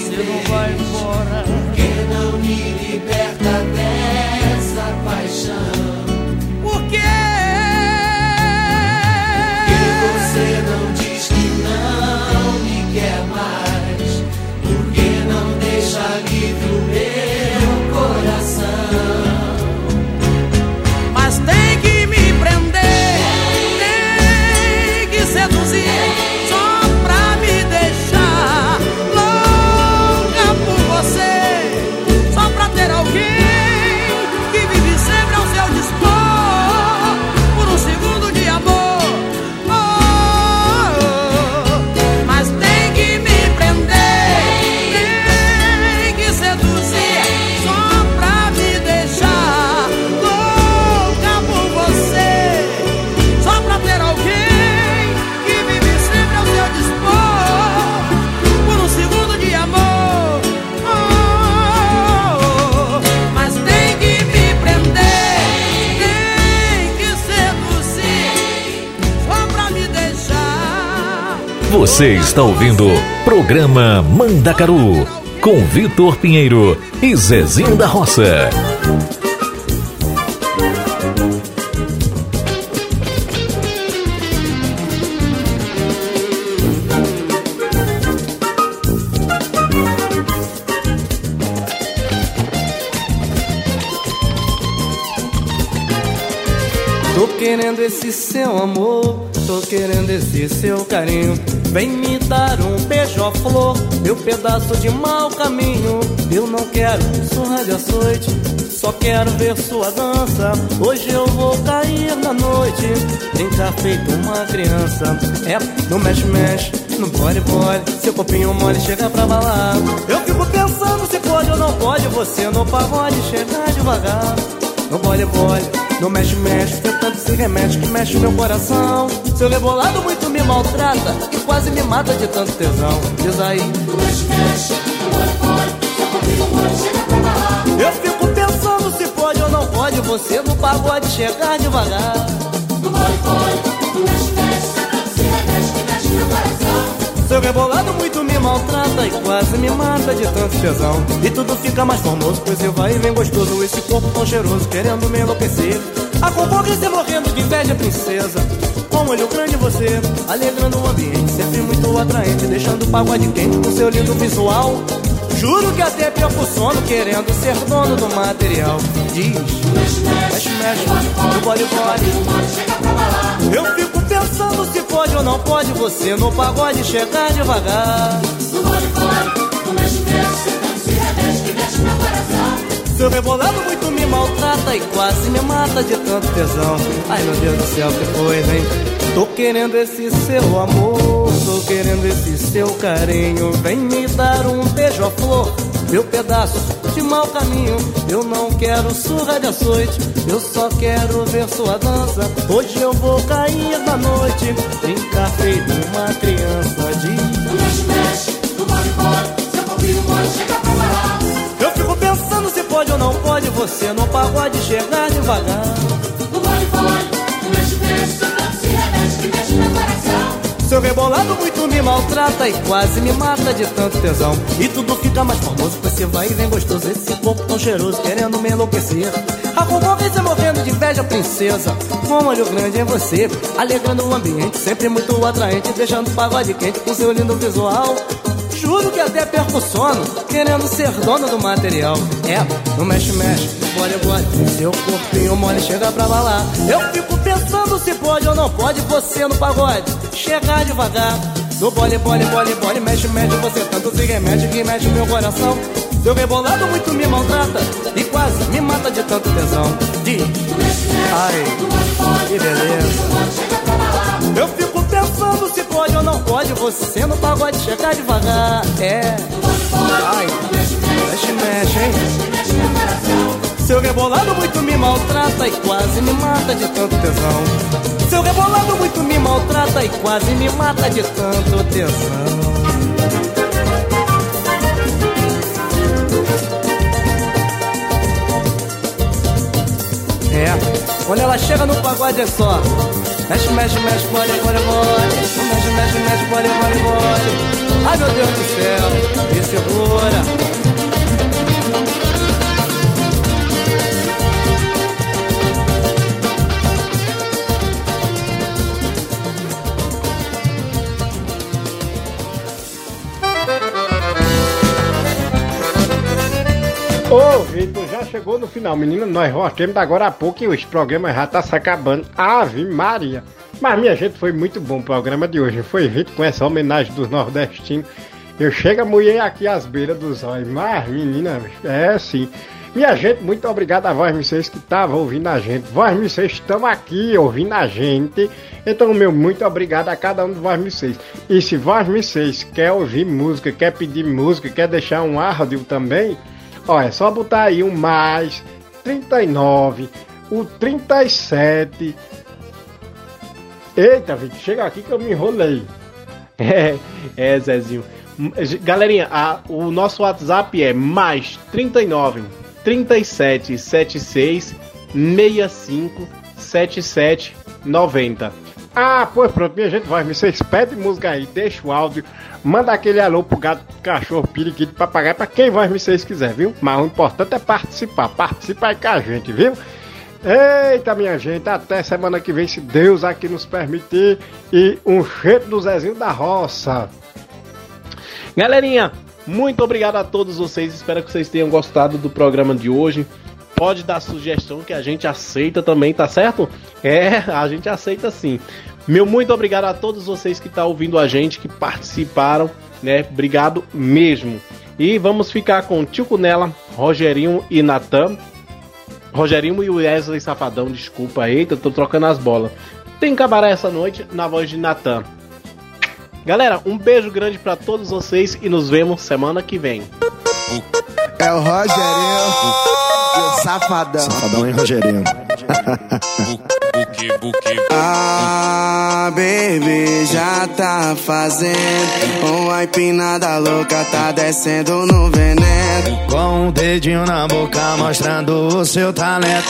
você não vai embora. Porque não me liberta dessa paixão? Você está ouvindo Programa Mandacaru com Vitor Pinheiro e Zezinho da Roça. Tô querendo esse seu amor, tô querendo esse seu carinho. Vem me dar um beija-flor, meu pedaço de mau caminho. Eu não quero surra de açoite, só quero ver sua dança. Hoje eu vou cair na noite, brincar feito uma criança. É, no mexe-mexe, no bole-bole, seu copinho mole chega pra balar. Eu fico pensando se pode ou não pode, você no pagode chegar devagar. No bole no mexe mexe, seu tanto se remete que mexe meu coração. Seu rebolado muito me maltrata e quase me mata de tanto tesão. Diz aí. No mexe mexe. Eu fico pensando se pode ou não pode você no pagode chegar devagar. No bole bole, no mexe mexe, se remete que mexe meu coração. Seu rebolado muito me maltrata e quase me mata de tanto tesão. E tudo fica mais formoso, pois eu vai e vem gostoso. Esse corpo tão cheiroso, querendo me enlouquecer. A concorrência morrendo de inveja, princesa. Com olho grande você, alegrando o ambiente, sempre muito atraente, deixando o pagode quente com seu lindo visual. Juro que até perco sono, querendo ser dono do material. Diz, mexe, mexe, mexe, no bole bole. Eu fico pensando se pode ou não pode você no pagode chegar devagar. No bole bole, no mexe, mexe, não se que mexe meu coração. Seu rebolado muito me maltrata e quase me mata de tanto tesão. Ai meu Deus do céu, que coisa, hein? Tô querendo esse seu amor, tô querendo esse seu carinho. Vem me dar um beija-flor, meu pedaço de mau caminho. Eu não quero surra de açoite, eu só quero ver sua dança. Hoje eu vou cair na noite, brincar feito uma criança de. Mexe, mexe, no bole bole, seu copinho mole chega pra parar. Eu fico pensando se pode ou não pode você no pagode chegar devagar. No bole bole, no mexe, mexe, seu tanto se remete que mexe meu coração. Seu rebolado muito me maltrata e quase me mata de tanto tesão. E tudo fica mais famoso, pois você vai e vem gostoso. Esse corpo tão cheiroso, querendo me enlouquecer. A concorrência morrendo de inveja, princesa. Com um olho grande em você, alegrando o ambiente, sempre muito atraente, deixando pagode quente com seu lindo visual. Juro que até perco o sono, querendo ser dono do material. É, no mexe, mexe, bole, bole, seu corpinho mole chega pra balar. Eu fico pensando se pode ou não pode você no pagode chegar devagar. No bole, bole, bole, bole, mexe, mexe, você tanto se remete que mexe meu coração. Seu rebolado muito me maltrata e quase me mata de tanto tesão. Diz, ai, que beleza. Eu fico pensando se pode ou não pode você no pagode chegar devagar. É, ai, mexe, mexe, hein? Seu rebolado muito me maltrata e quase me mata de tanto tesão. Seu rebolado muito me maltrata e quase me mata de tanto tesão. É, quando ela chega no pagode é só. Mexe, mexe, mexe, bole, bole, bole. Mexe, mexe, mexe, bole, bole, bole. Ai meu Deus do céu, me segura. Ô, Vitor, já chegou no final, menino. Nós voltamos agora a pouco e os programas já tá se acabando. Ave Maria. Mas, minha gente, foi muito bom o programa de hoje. Foi, Vitor, com essa homenagem dos nordestinos. Eu chego a mulher aqui às beiras dos olhos. Mas, menina, é sim. Minha gente, muito obrigado a Voz vocês que estavam ouvindo a gente. Voz vocês estão aqui ouvindo a gente. Então, meu, muito obrigado a cada um de Voz vocês. E se Voz vocês quer ouvir música, quer pedir música, quer deixar um áudio também, Olha, é só botar aí um mais 39, o 37. Eita, Vitor, chega aqui que eu me enrolei. É, é, Zezinho. Galerinha, a- o nosso WhatsApp é mais 39 37 76 65 77 90. Ah, pois pronto, minha gente, vai, vocês pedem música aí, deixa o áudio, manda aquele alô pro gato, cachorro, periquito, papagaio, pra quem vai vocês quiser, viu? Mas o importante é participar, participa aí com a gente, viu? Eita, minha gente, até semana que vem, se Deus aqui nos permitir, e um cheiro do Zezinho da Roça. Galerinha, muito obrigado a todos vocês. Espero que vocês tenham gostado do programa de hoje. Pode dar sugestão que a gente aceita também, tá certo? É, a gente aceita sim. Meu muito obrigado a todos vocês que estão ouvindo a gente, que participaram, né? Obrigado mesmo. E vamos ficar com Tio Cunela, Rogerinho e Natan. Rogerinho e Wesley Safadão, desculpa, eita, tô trocando as bolas. Tem cabaré essa noite na voz de Natan. Galera, um beijo grande para todos vocês e nos vemos semana que vem. É o Rogerinho e o Safadão. Safadão e Rogerinho. Ah, baby, já tá fazendo uma empinada louca, tá descendo no veneno. Com um dedinho na boca mostrando o seu talento.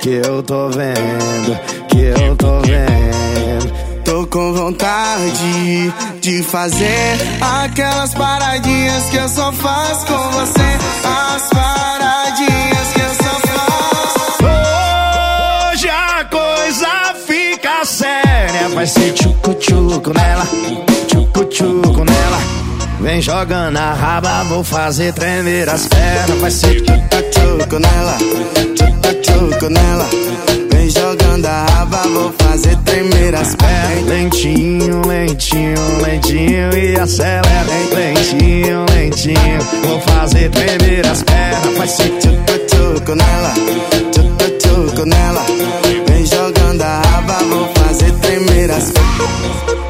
Que eu tô vendo, que eu tô vendo. Tô com vontade de fazer aquelas paradinhas que eu só faço com você. As paradinhas Vai ser tchucu-tchucu nela, tchucu-tchucu nela. Vem jogando a raba, vou fazer tremer as pernas. Vai ser tchucu nela, tchucu nela. Vem jogando a raba, vou fazer tremer as pernas. Lentinho, lentinho, lentinho e acelera. Lentinho, lentinho, vou fazer tremer as pernas. Vai ser tchucu nela, tchucu nela. Vem jogando a raba, vou fazer tremer as pernas.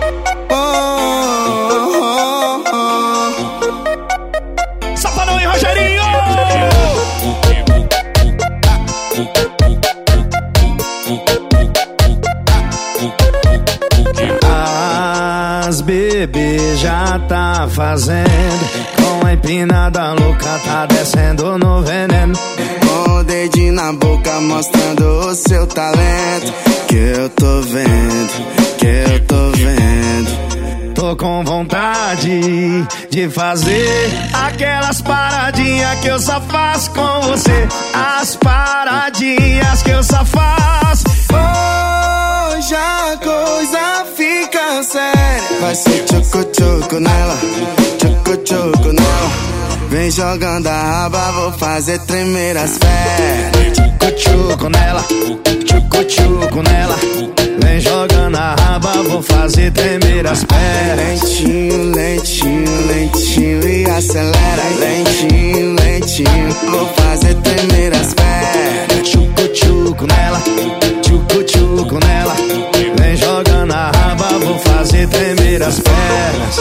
As bebês já tá fazendo Com a empinada louca tá descendo no veneno Com o dedinho na boca mostrando o seu talento Que eu tô vendo, que eu tô vendo Tô com vontade de fazer aquelas paradinhas que eu só faço com você. As paradinhas que eu só faço. Hoje a coisa fica Vai ser tchucu-tchucu nela, tchucu-tchucu nela. Vem jogando a raba, vou fazer tremer as pernas. Tchucu-tchucu nela, tchucu-tchucu nela. Vem jogando a raba, vou fazer tremer as pernas. Lentinho, lentinho, lentinho e acelera. Lentinho, lentinho, vou fazer tremer as pernas. Tchucu-tchucu nela, tchucu-tchucu nela. Vou fazer tremer as pernas.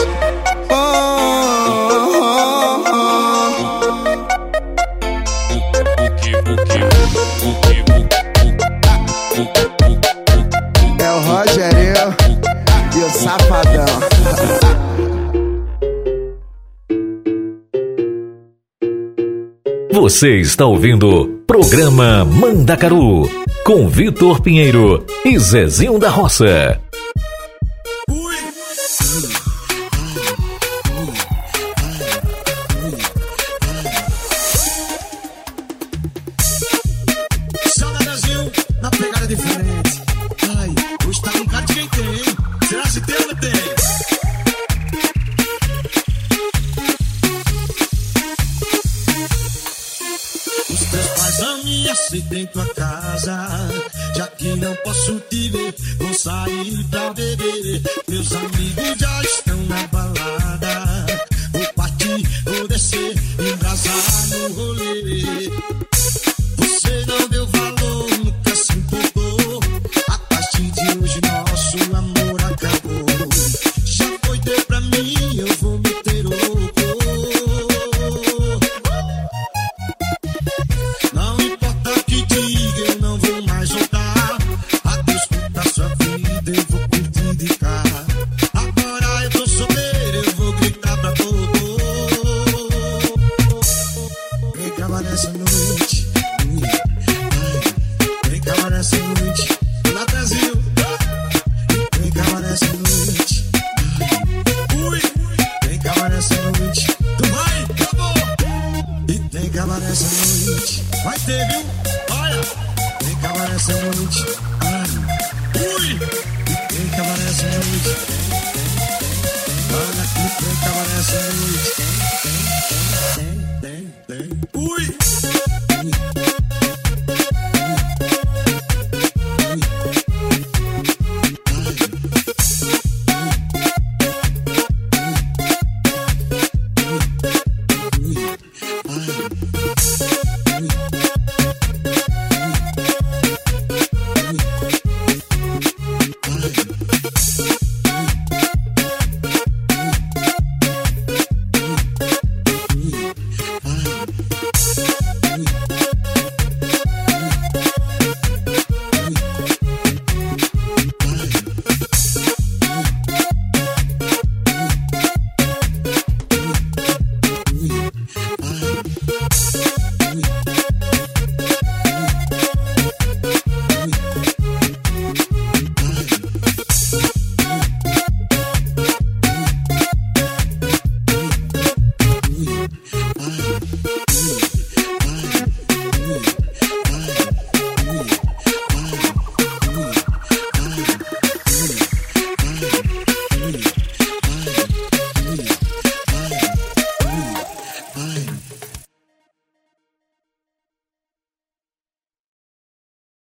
Oh, oh, oh, oh. É o Rogerinho e o Safadão. Você está ouvindo Programa Mandacaru com Vitor Pinheiro e Zezinho da Roça.